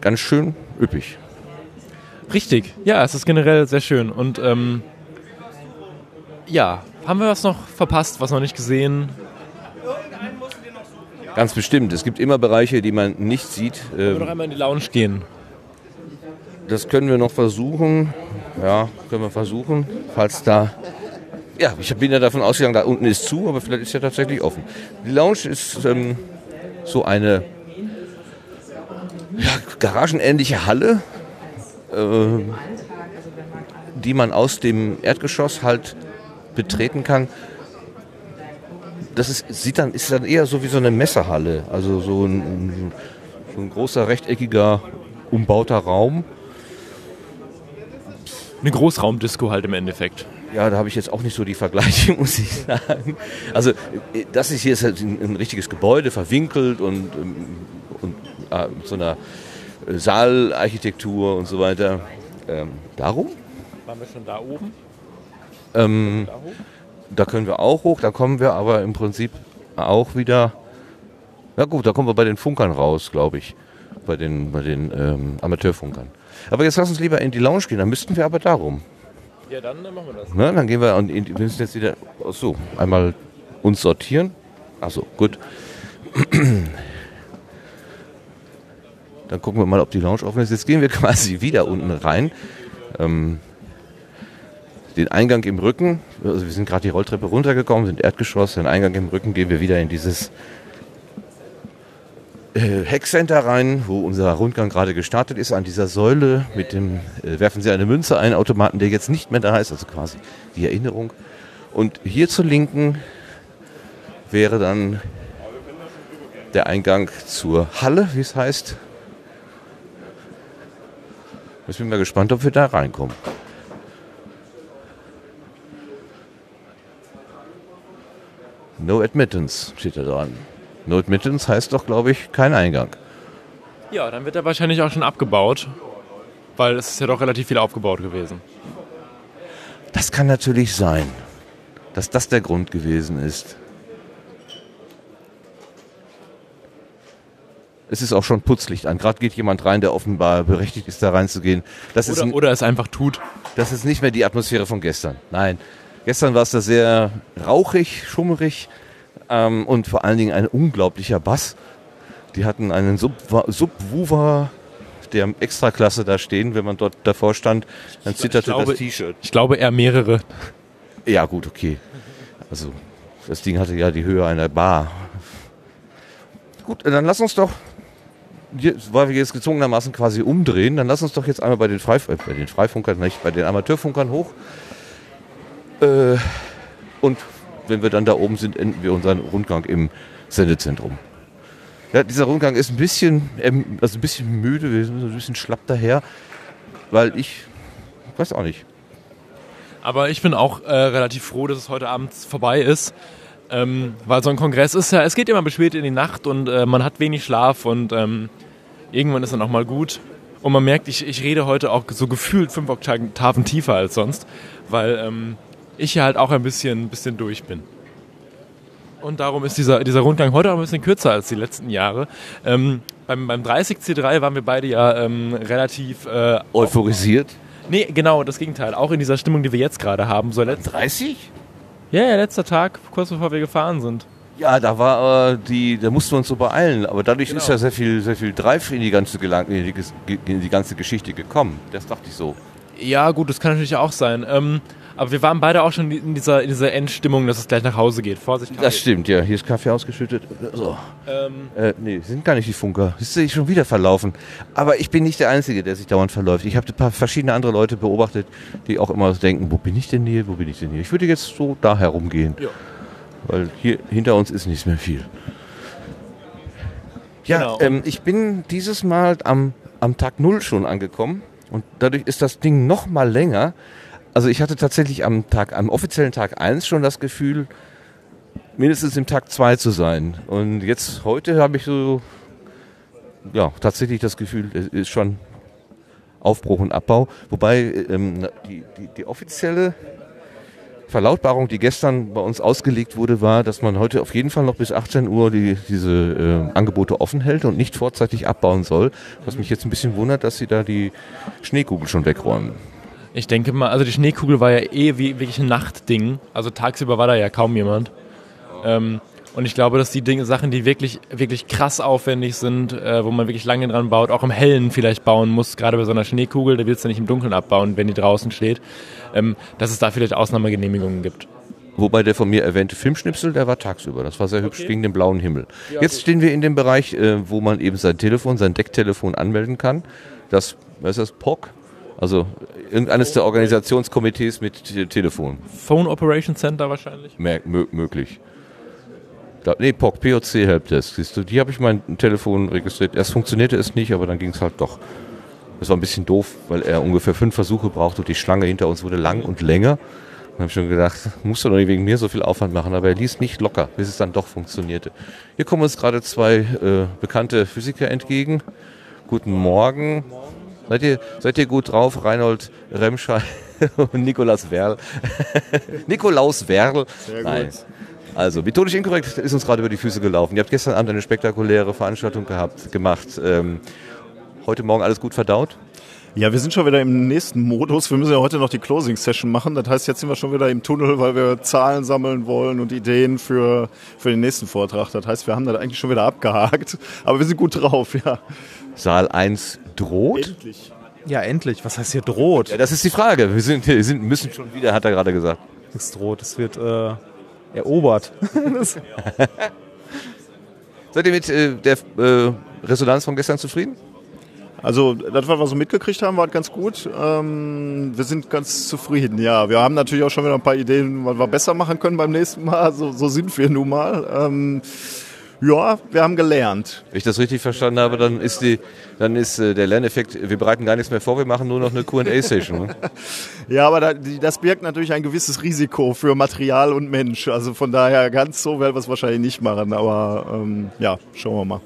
ganz schön üppig. Richtig, ja, es ist generell sehr schön und ähm, ja, haben wir was noch verpasst, was noch nicht gesehen? Ganz bestimmt. Es gibt immer Bereiche, die man nicht sieht. Wollen wir noch einmal in die Lounge gehen? Das können wir noch versuchen. Ja, können wir versuchen. Falls da. Ja, ich bin ja davon ausgegangen, da unten ist zu, aber vielleicht ist ja tatsächlich offen. Die Lounge ist ähm, so eine ja, garagenähnliche Halle, äh, die man aus dem Erdgeschoss halt betreten kann. Das ist, sieht dann, ist dann eher so wie so eine Messerhalle, also so ein, so ein großer rechteckiger umbauter Raum. Eine Großraumdisco halt im Endeffekt. Ja, da habe ich jetzt auch nicht so die Vergleiche, muss ich sagen. Also das ist hier ist halt ein, ein richtiges Gebäude, verwinkelt und, ähm, und äh, mit so einer Saalarchitektur und so weiter. Ähm, darum? Waren wir schon da oben? Ähm, da können wir auch hoch, da kommen wir aber im Prinzip auch wieder. Ja gut, da kommen wir bei den Funkern raus, glaube ich. Bei den, bei den ähm, Amateurfunkern. Aber jetzt lass uns lieber in die Lounge gehen, dann müssten wir aber darum. Ja, dann, machen wir das. Na, dann gehen wir, und wir müssen jetzt wieder, so, einmal uns sortieren. Achso, gut. Dann gucken wir mal, ob die Lounge offen ist. Jetzt gehen wir quasi wieder unten rein. Ähm, den Eingang im Rücken, also wir sind gerade die Rolltreppe runtergekommen, sind Erdgeschoss, den Eingang im Rücken gehen wir wieder in dieses Hackcenter rein, wo unser Rundgang gerade gestartet ist, an dieser Säule. Mit dem äh, werfen Sie eine Münze ein, Automaten, der jetzt nicht mehr da ist, also quasi die Erinnerung. Und hier zur Linken wäre dann der Eingang zur Halle, wie es heißt. Ich bin mal gespannt, ob wir da reinkommen. No Admittance steht da dran. No Admittance heißt doch, glaube ich, kein Eingang. Ja, dann wird er wahrscheinlich auch schon abgebaut, weil es ist ja doch relativ viel aufgebaut gewesen. Das kann natürlich sein, dass das der Grund gewesen ist. Es ist auch schon Putzlicht an. Gerade geht jemand rein, der offenbar berechtigt ist, da reinzugehen. Das ist, Oder, n- oder es einfach tut. das ist nicht mehr die Atmosphäre von gestern. Nein, gestern war es da sehr rauchig, schummerig ähm, und vor allen Dingen ein unglaublicher Bass. Die hatten einen Subwa- Subwoofer der Extraklasse da stehen. Wenn man dort davor stand, dann zitterte glaube- das T-Shirt. Ich glaube eher mehrere. Ja, gut, okay. Also, das Ding hatte ja die Höhe einer Bar. Gut, dann lass uns doch, weil wir jetzt gezwungenermaßen quasi umdrehen, dann lass uns doch jetzt einmal bei den, Freif äh, bei den Freifunkern, nicht, bei den Amateurfunkern hoch. Äh, und wenn wir dann da oben sind, enden wir unseren Rundgang im Sendezentrum. Ja, dieser Rundgang ist ein bisschen, ähm, also ein bisschen müde, wir sind ein bisschen schlapp daher, weil ich, weiß auch nicht, Aber ich bin auch äh, relativ froh, dass es heute Abend vorbei ist. Ähm, weil so ein Kongress ist ja, es geht immer bis spät in die Nacht und äh, man hat wenig Schlaf und ähm, irgendwann ist dann auch mal gut. Und man merkt, ich, ich rede heute auch so gefühlt fünf Oktaven tiefer als sonst, weil ähm, ich ja halt auch ein bisschen, bisschen durch bin. Und darum ist dieser, dieser Rundgang heute auch ein bisschen kürzer als die letzten Jahre. Ähm, beim, beim 30C3 waren wir beide ja ähm, relativ äh, euphorisiert. Nee, genau, das Gegenteil. Auch in dieser Stimmung, die wir jetzt gerade haben. So letzt 30? ja, ja, letzter Tag, kurz bevor wir gefahren sind. Ja, da war äh, die, da mussten wir uns so beeilen, aber dadurch ist Genau. ja sehr viel, sehr viel Drive in die ganze Gelang in die, in die ganze Geschichte gekommen. Das dachte ich so. Ja, gut, das kann natürlich auch sein. Ähm, aber wir waren beide auch schon in dieser, in dieser Endstimmung, dass es gleich nach Hause geht. Vorsicht, Kaffee. Das stimmt, ja. Hier ist Kaffee ausgeschüttet. So. Ähm, Äh, nee, sind gar nicht die Funker. Ist sich schon wieder verlaufen. Aber ich bin nicht der Einzige, der sich dauernd verläuft. Ich habe ein paar verschiedene andere Leute beobachtet, die auch immer denken, wo bin ich denn hier, wo bin ich denn hier? Ich würde jetzt so da herumgehen. Ja. Weil hier hinter uns ist nicht mehr viel. Ja, Genau. ähm, ich bin dieses Mal am, am Tag Null schon angekommen und dadurch ist das Ding noch mal länger. Also ich hatte tatsächlich am Tag, am offiziellen Tag 1 schon das Gefühl, mindestens im Tag 2 zu sein. Und jetzt heute habe ich so, ja, tatsächlich das Gefühl, es ist schon Aufbruch und Abbau. Wobei ähm, die, die, die offizielle Verlautbarung, die gestern bei uns ausgelegt wurde, war, dass man heute auf jeden Fall noch bis 18 Uhr die, diese äh, Angebote offen hält und nicht vorzeitig abbauen soll. Was mich jetzt ein bisschen wundert, dass sie da die Schneekugel schon wegräumen. Ich denke mal, also die Schneekugel war ja eh wie, wirklich ein Nachtding. Also tagsüber war da ja kaum jemand. Ähm, und ich glaube, dass die Dinge, Sachen, die wirklich, wirklich krass aufwendig sind, äh, wo man wirklich lange dran baut, auch im Hellen vielleicht bauen muss, gerade bei so einer Schneekugel, da willst du nicht im Dunkeln abbauen, wenn die draußen steht, ähm, dass es da vielleicht Ausnahmegenehmigungen gibt. Wobei der von mir erwähnte Filmschnipsel, der war tagsüber. Das war sehr hübsch wegen dem blauen Himmel. Jetzt stehen wir in dem Bereich, äh, wo man eben sein Telefon, sein Decktelefon anmelden kann. Das, was ist das, POC? Also irgendeines der Organisationskomitees mit Te- Telefon. Phone Operation Center wahrscheinlich. Mer mö möglich. Da, nee, POC, POC Helpdesk. Siehst du, die habe ich mein Telefon registriert. Erst funktionierte es nicht, aber dann ging es halt doch. Das war ein bisschen doof, weil er ungefähr fünf Versuche brauchte und die Schlange hinter uns wurde lang und länger. Dann habe ich schon gedacht, musst du doch nicht wegen mir so viel Aufwand machen, aber er ließ nicht locker, bis es dann doch funktionierte. Hier kommen uns gerade zwei äh, bekannte Physiker entgegen. Guten Morgen. Seid ihr, seid ihr gut drauf? Reinhold Remscheid und Nikolaus Werl. Nikolaus Werl. Sehr Nein. Also, methodisch inkorrekt ist uns gerade über die Füße gelaufen. Ihr habt gestern Abend eine spektakuläre Veranstaltung gehabt, gemacht. Ähm, heute Morgen alles gut verdaut? Ja, wir sind schon wieder im nächsten Modus. Wir müssen ja heute noch die Closing Session machen. Das heißt, jetzt sind wir schon wieder im Tunnel, weil wir Zahlen sammeln wollen und Ideen für, für den nächsten Vortrag. Das heißt, wir haben das eigentlich schon wieder abgehakt. Aber wir sind gut drauf, ja. Saal 1 droht? Endlich. Ja, endlich. Was heißt hier droht? Ja, das ist die Frage. Wir, sind, wir sind, müssen schon wieder, hat er gerade gesagt. Nichts droht. Es wird äh, erobert. Seid ihr mit äh, der äh, Resonanz von gestern zufrieden? Also das, was wir so mitgekriegt haben, war ganz gut. Ähm, wir sind ganz zufrieden, ja. Wir haben natürlich auch schon wieder ein paar Ideen, was wir besser machen können beim nächsten Mal. So, so sind wir nun mal. Ähm, ja, wir haben gelernt. Wenn ich das richtig verstanden habe, dann ist, die, dann ist äh, der Lerneffekt, wir bereiten gar nichts mehr vor, wir machen nur noch eine Q&A-Session. ne? Ja, aber da, die- das birgt natürlich ein gewisses Risiko für Material und Mensch. Also von daher ganz so werden wir es wahrscheinlich nicht machen. Aber ähm, ja, schauen wir mal.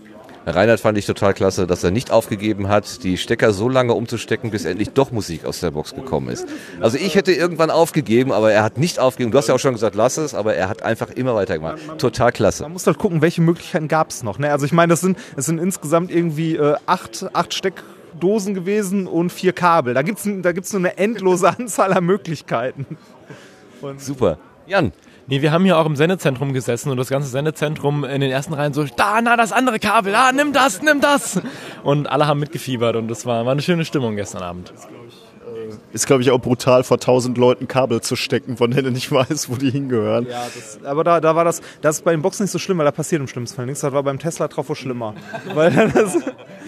Reinhard fand ich total klasse, dass er nicht aufgegeben hat, die Stecker so lange umzustecken, bis endlich doch Musik aus der Box gekommen ist. Also ich hätte irgendwann aufgegeben, aber er hat nicht aufgegeben. Du hast ja auch schon gesagt, lass es, aber er hat einfach immer weitergemacht. Total klasse. Man muss halt gucken, welche Möglichkeiten gab es noch. Ne? Also ich meine, das sind, das sind insgesamt irgendwie äh, acht, acht Steckdosen gewesen und vier Kabel. Da gibt es da gibt's nur eine endlose Anzahl an Möglichkeiten. Super. Jan, Nee, wir haben hier auch im Sendezentrum gesessen und das ganze Sendezentrum in den ersten Reihen so, da, na, das andere Kabel, ah, nimm das, nimm das. Und alle haben mitgefiebert und das war, war eine schöne Stimmung gestern Abend. Ist, glaube ich, auch brutal, vor tausend Leuten Kabel zu stecken, von denen du nicht weißt, wo die hingehören. Ja, das, aber da, da war das, das ist bei den Boxen nicht so schlimm, weil da passiert im schlimmsten Fall nichts. Das war beim Tesla drauf wohl schlimmer. weil, das,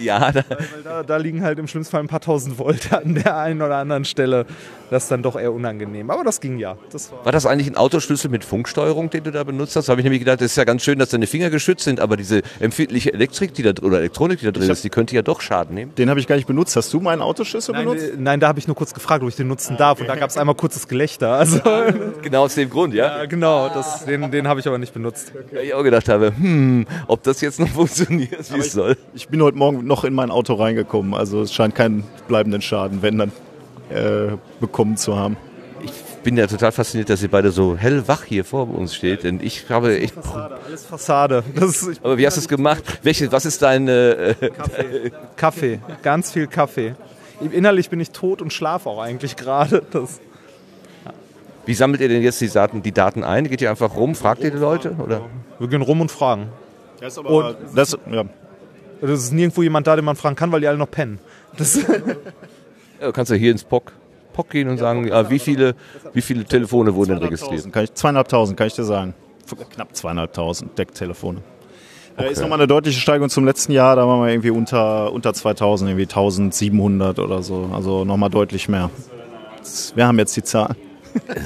ja, da, weil da, da liegen halt im schlimmsten Fall ein paar tausend Volt an der einen oder anderen Stelle. Das ist dann doch eher unangenehm. Aber das ging ja. Das war war das eigentlich ein Autoschlüssel mit Funksteuerung, den du da benutzt hast? Habe ich nämlich gedacht, das ist ja ganz schön, dass deine Finger geschützt sind, aber diese empfindliche Elektrik die da, oder Elektronik, die da drin ist, die könnte ja doch Schaden nehmen. Den habe ich gar nicht benutzt. Hast du meinen Autoschlüssel Nein, benutzt? äh, nein, da habe ich nur kurz gefragt, ob ich den nutzen darf. Und da gab es einmal kurzes Gelächter. Also, Genau aus dem Grund, ja? ja, genau, das, den, den habe ich aber nicht benutzt. Weil ich auch gedacht habe, hm, ob das jetzt noch funktioniert, wie es soll. Ich bin heute Morgen noch in mein Auto reingekommen. Also es scheint keinen bleibenden Schaden, wenn dann, äh, bekommen zu haben. Ich bin ja total fasziniert, dass ihr beide so hellwach hier vor uns steht, denn ich habe echt... Alles Fassade. Das ist, ich, Aber wie hast du es gemacht? Welche, was ist dein... Äh, Kaffee, ganz viel Kaffee. Innerlich bin ich tot und schlafe auch eigentlich gerade. Das, wie sammelt ihr denn jetzt die Daten, die Daten ein? Geht ihr einfach rum, fragt ihr die Leute? Oder? wir gehen rum und fragen. Das ist aber, das, ja. Es ist nirgendwo jemand da, den man fragen kann, weil die alle noch pennen. Das, Ja, du kannst ja hier ins POC, POC gehen und sagen, ja, wie, viele, wie viele Telefone wurden denn registriert? Kann ich, zweieinhalbtausend, kann ich dir sagen. Knapp zweieinhalbtausend Decktelefone. Okay. Ist nochmal eine deutliche Steigerung zum letzten Jahr. Da waren wir irgendwie unter, unter 2000, irgendwie 1700 oder so. Also nochmal deutlich mehr. Wir haben jetzt die Zahlen.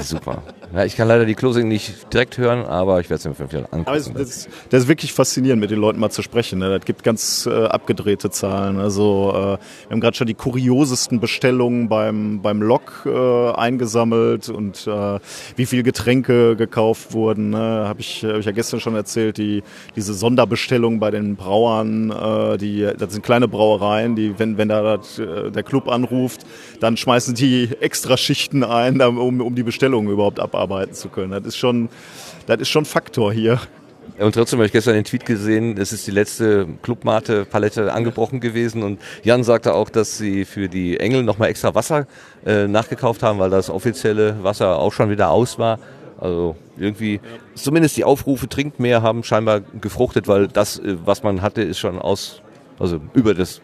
Super. Ja, ich kann leider die Closing nicht direkt hören, aber ich werde es mir fünf Jahre Aber es, angucken. das, das ist wirklich faszinierend, mit den Leuten mal zu sprechen. Ne? Das gibt ganz äh, abgedrehte Zahlen. Also äh, wir haben gerade schon die kuriosesten Bestellungen beim, beim Lok äh, eingesammelt und äh, wie viel Getränke gekauft wurden. Ne? Habe ich, hab ich ja gestern schon erzählt, die, diese Sonderbestellungen bei den Brauern, äh, die, das sind kleine Brauereien, die, wenn, wenn da das, äh, der Club anruft, dann schmeißen die extra Schichten ein, um, um die Bestellungen überhaupt abarbeiten zu können. Das ist schon, das ist schon Faktor hier. Und trotzdem habe ich gestern den Tweet gesehen, es ist die letzte Clubmate-Palette angebrochen gewesen und Jan sagte auch, dass sie für die Engel nochmal extra Wasser äh, nachgekauft haben, weil das offizielle Wasser auch schon wieder aus war. Also irgendwie, zumindest die Aufrufe trinkt mehr haben scheinbar gefruchtet, weil das, äh, was man hatte, ist schon aus, also über das,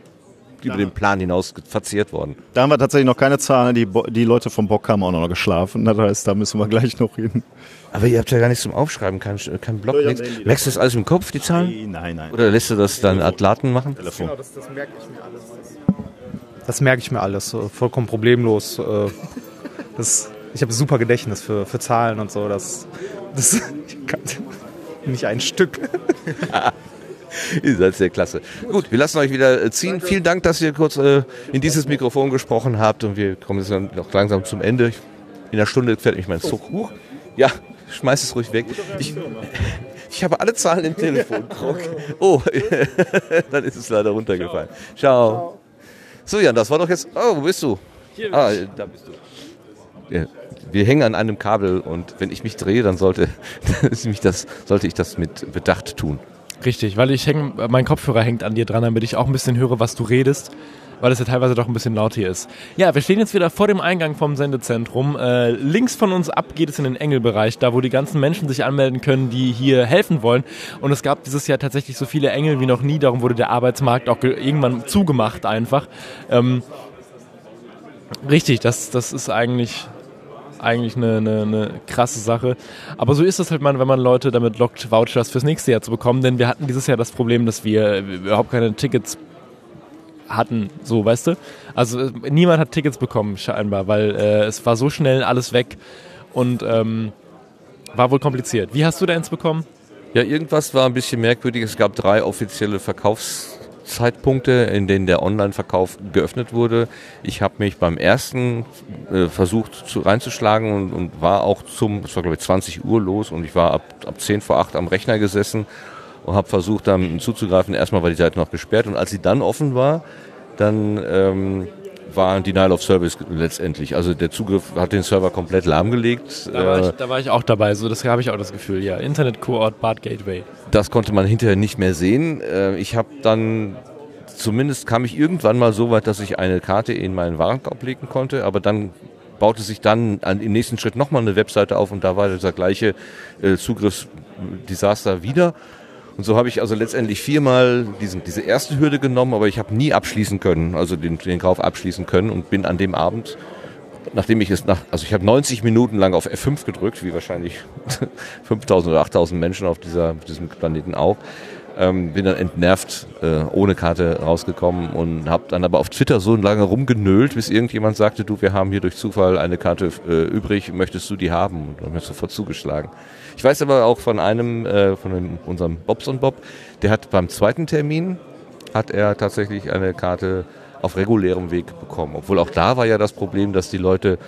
über den Plan hinaus verzehrt worden. Da haben wir tatsächlich noch keine Zahlen. Die, Bo die Leute vom Bock haben auch noch geschlafen. Das heißt, da müssen wir gleich noch hin. Aber ihr habt ja gar nichts zum Aufschreiben, kein, kein nichts. nee, Merkst du das alles im Kopf, die Zahlen? Nein, nein. Oder lässt du das dann Atlaten machen? Telefon. Genau, das, das merke ich mir alles. Das merke ich mir alles, vollkommen problemlos. äh, Das, ich habe super Gedächtnis für, für Zahlen und so. Das, das ich kann nicht ein Stück. Ihr seid sehr klasse. Gut, wir lassen euch wieder äh, ziehen. Vielen Dank, dass ihr kurz äh, in dieses Mikrofon gesprochen habt und wir kommen jetzt noch langsam zum Ende. In einer Stunde fährt mich mein Zug hoch. Ja, schmeiß es ruhig weg. Ich, ich habe alle Zahlen im Telefon. Krog. Oh, dann ist es leider runtergefallen. Ciao. So, Jan, das war doch jetzt. Oh, wo bist du? Ah, da bist du. Ja, wir hängen an einem Kabel und wenn ich mich drehe, dann sollte, mich das, sollte ich das mit Bedacht tun. Richtig, weil ich häng, mein Kopfhörer hängt an dir dran, damit ich auch ein bisschen höre, was du redest, weil es ja teilweise doch ein bisschen laut hier ist. Ja, wir stehen jetzt wieder vor dem Eingang vom Sendezentrum. Äh, links von uns ab geht es in den Engelbereich, da wo die ganzen Menschen sich anmelden können, die hier helfen wollen. Und es gab dieses Jahr tatsächlich so viele Engel wie noch nie, darum wurde der Arbeitsmarkt auch ge- irgendwann zugemacht einfach. Ähm, richtig, das, das ist eigentlich eigentlich eine, eine, eine krasse Sache. Aber so ist das halt mal, wenn man Leute damit lockt, Vouchers fürs nächste Jahr zu bekommen. Denn wir hatten dieses Jahr das Problem, dass wir überhaupt keine Tickets hatten, so, weißt du? Also äh, niemand hat Tickets bekommen, scheinbar, weil äh, es war so schnell alles weg und ähm, war wohl kompliziert. Wie hast du da eins bekommen? Ja, irgendwas war ein bisschen merkwürdig. Es gab drei offizielle Verkaufszeitpunkte, in denen der Online-Verkauf geöffnet wurde. Ich habe mich beim ersten äh, versucht zu, reinzuschlagen und, und war auch zum, es war glaube ich 20 Uhr los und ich war ab, ab 10 vor 8 am Rechner gesessen und habe versucht dann zuzugreifen. Erstmal war die Seite noch gesperrt und als sie dann offen war, dann ähm, war ein Denial of Service letztendlich. Also der Zugriff hat den Server komplett lahmgelegt. Da war, ich, da war ich auch dabei, so das habe ich auch das Gefühl, ja. Internet Coort Bad Gateway. Das konnte man hinterher nicht mehr sehen. Äh, ich habe dann zumindest kam ich irgendwann mal so weit, dass ich eine Karte in meinen Warenkorb legen konnte, aber dann baute sich dann an, im nächsten Schritt nochmal eine Webseite auf und da war dieser gleiche äh, Zugriffsdesaster wieder. Und so habe ich also letztendlich viermal diesen, diese erste Hürde genommen, aber ich habe nie abschließen können, also den, den Kauf abschließen können und bin an dem Abend, nachdem ich es nach, also ich habe 90 Minuten lang auf F5 gedrückt, wie wahrscheinlich 5000 oder 8000 Menschen auf dieser, diesem Planeten auch, ähm, bin dann entnervt äh, ohne Karte rausgekommen und habe dann aber auf Twitter so lange rumgenölt, bis irgendjemand sagte, du, wir haben hier durch Zufall eine Karte äh, übrig, möchtest du die haben? Und dann habe ich sofort zugeschlagen. Ich weiß aber auch von einem, äh, von dem, unserem Bobs und Bob, der hat beim zweiten Termin, hat er tatsächlich eine Karte auf regulärem Weg bekommen. Obwohl auch da war ja das Problem, dass die Leute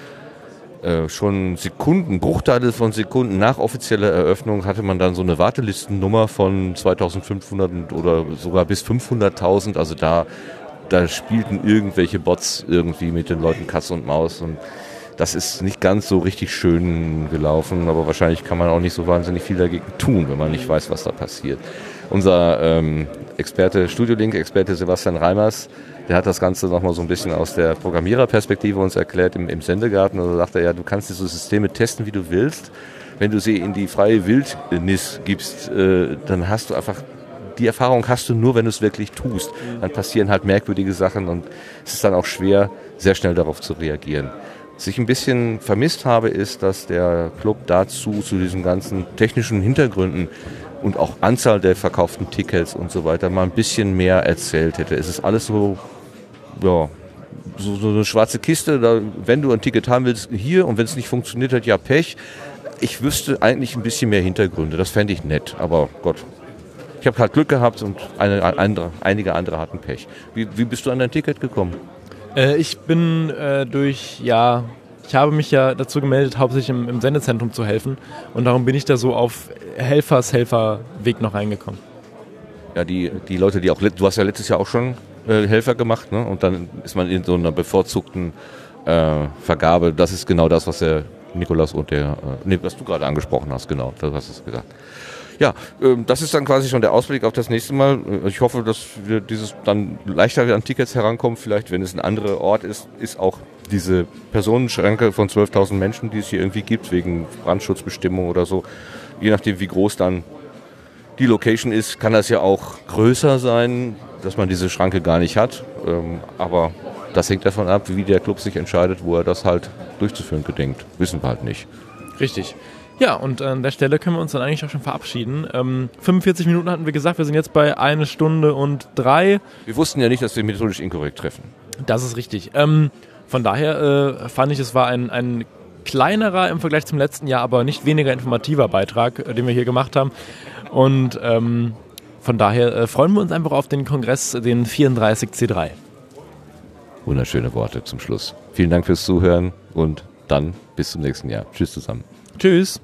äh, schon Sekunden, Bruchteile von Sekunden nach offizieller Eröffnung hatte man dann so eine Wartelistennummer von 2500 oder sogar bis 500.000. Also da, da spielten irgendwelche Bots irgendwie mit den Leuten Katz und Maus und das ist nicht ganz so richtig schön gelaufen, aber wahrscheinlich kann man auch nicht so wahnsinnig viel dagegen tun, wenn man nicht weiß, was da passiert. Unser ähm, Experte, Studiolink-Experte Sebastian Reimers, der hat das Ganze nochmal so ein bisschen aus der Programmiererperspektive uns erklärt im, im Sendegarten. Da sagt er, ja, du kannst diese Systeme testen, wie du willst. Wenn du sie in die freie Wildnis gibst, äh, dann hast du einfach die Erfahrung hast du nur, wenn du es wirklich tust. Dann passieren halt merkwürdige Sachen und es ist dann auch schwer, sehr schnell darauf zu reagieren. Was ich ein bisschen vermisst habe, ist, dass der Club dazu, zu diesen ganzen technischen Hintergründen und auch Anzahl der verkauften Tickets und so weiter mal ein bisschen mehr erzählt hätte. Es ist alles so, ja, so, so eine schwarze Kiste, da, wenn du ein Ticket haben willst, hier und wenn es nicht funktioniert hat, ja Pech. Ich wüsste eigentlich ein bisschen mehr Hintergründe, das fände ich nett, aber Gott. Ich habe halt Glück gehabt und eine, andere, einige andere hatten Pech. Wie, wie bist du an dein Ticket gekommen? Äh, ich bin äh, durch, ja, ich habe mich ja dazu gemeldet, hauptsächlich im, im, Sendezentrum zu helfen. Und darum bin ich da so auf Helfers-Helfer-Weg noch reingekommen. Ja, die, die Leute, die auch, du hast ja letztes Jahr auch schon äh, Helfer gemacht, ne? Und dann ist man in so einer bevorzugten äh, Vergabe. Das ist genau das, was der Nikolas und der, äh, nee, was du gerade angesprochen hast, genau, das hast du gesagt ja, ähm, das ist dann quasi schon der Ausblick auf das nächste Mal. Äh, ich hoffe, dass wir dieses dann leichter an Tickets herankommen. Vielleicht, wenn es ein anderer Ort ist, ist auch diese Personenschranke von 12.000 Menschen, die es hier irgendwie gibt, wegen Brandschutzbestimmung oder so, je nachdem, wie groß dann die Location ist, kann das ja auch größer sein, dass man diese Schranke gar nicht hat. Ähm, aber das hängt davon ab, wie der Club sich entscheidet, wo er das halt durchzuführen gedenkt. Wissen wir halt nicht. Richtig. Ja, und an der Stelle können wir uns dann eigentlich auch schon verabschieden. Ähm, 45 Minuten hatten wir gesagt, wir sind jetzt bei eine Stunde und drei. Wir wussten ja nicht, dass wir methodisch inkorrekt treffen. Das ist richtig. Ähm, von daher äh, fand ich, es war ein, ein kleinerer im Vergleich zum letzten Jahr, aber nicht weniger informativer Beitrag, äh, den wir hier gemacht haben. Und ähm, von daher äh, freuen wir uns einfach auf den Kongress, den 34C3. Wunderschöne Worte zum Schluss. Vielen Dank fürs Zuhören und dann bis zum nächsten Jahr. Tschüss zusammen. Tschüss.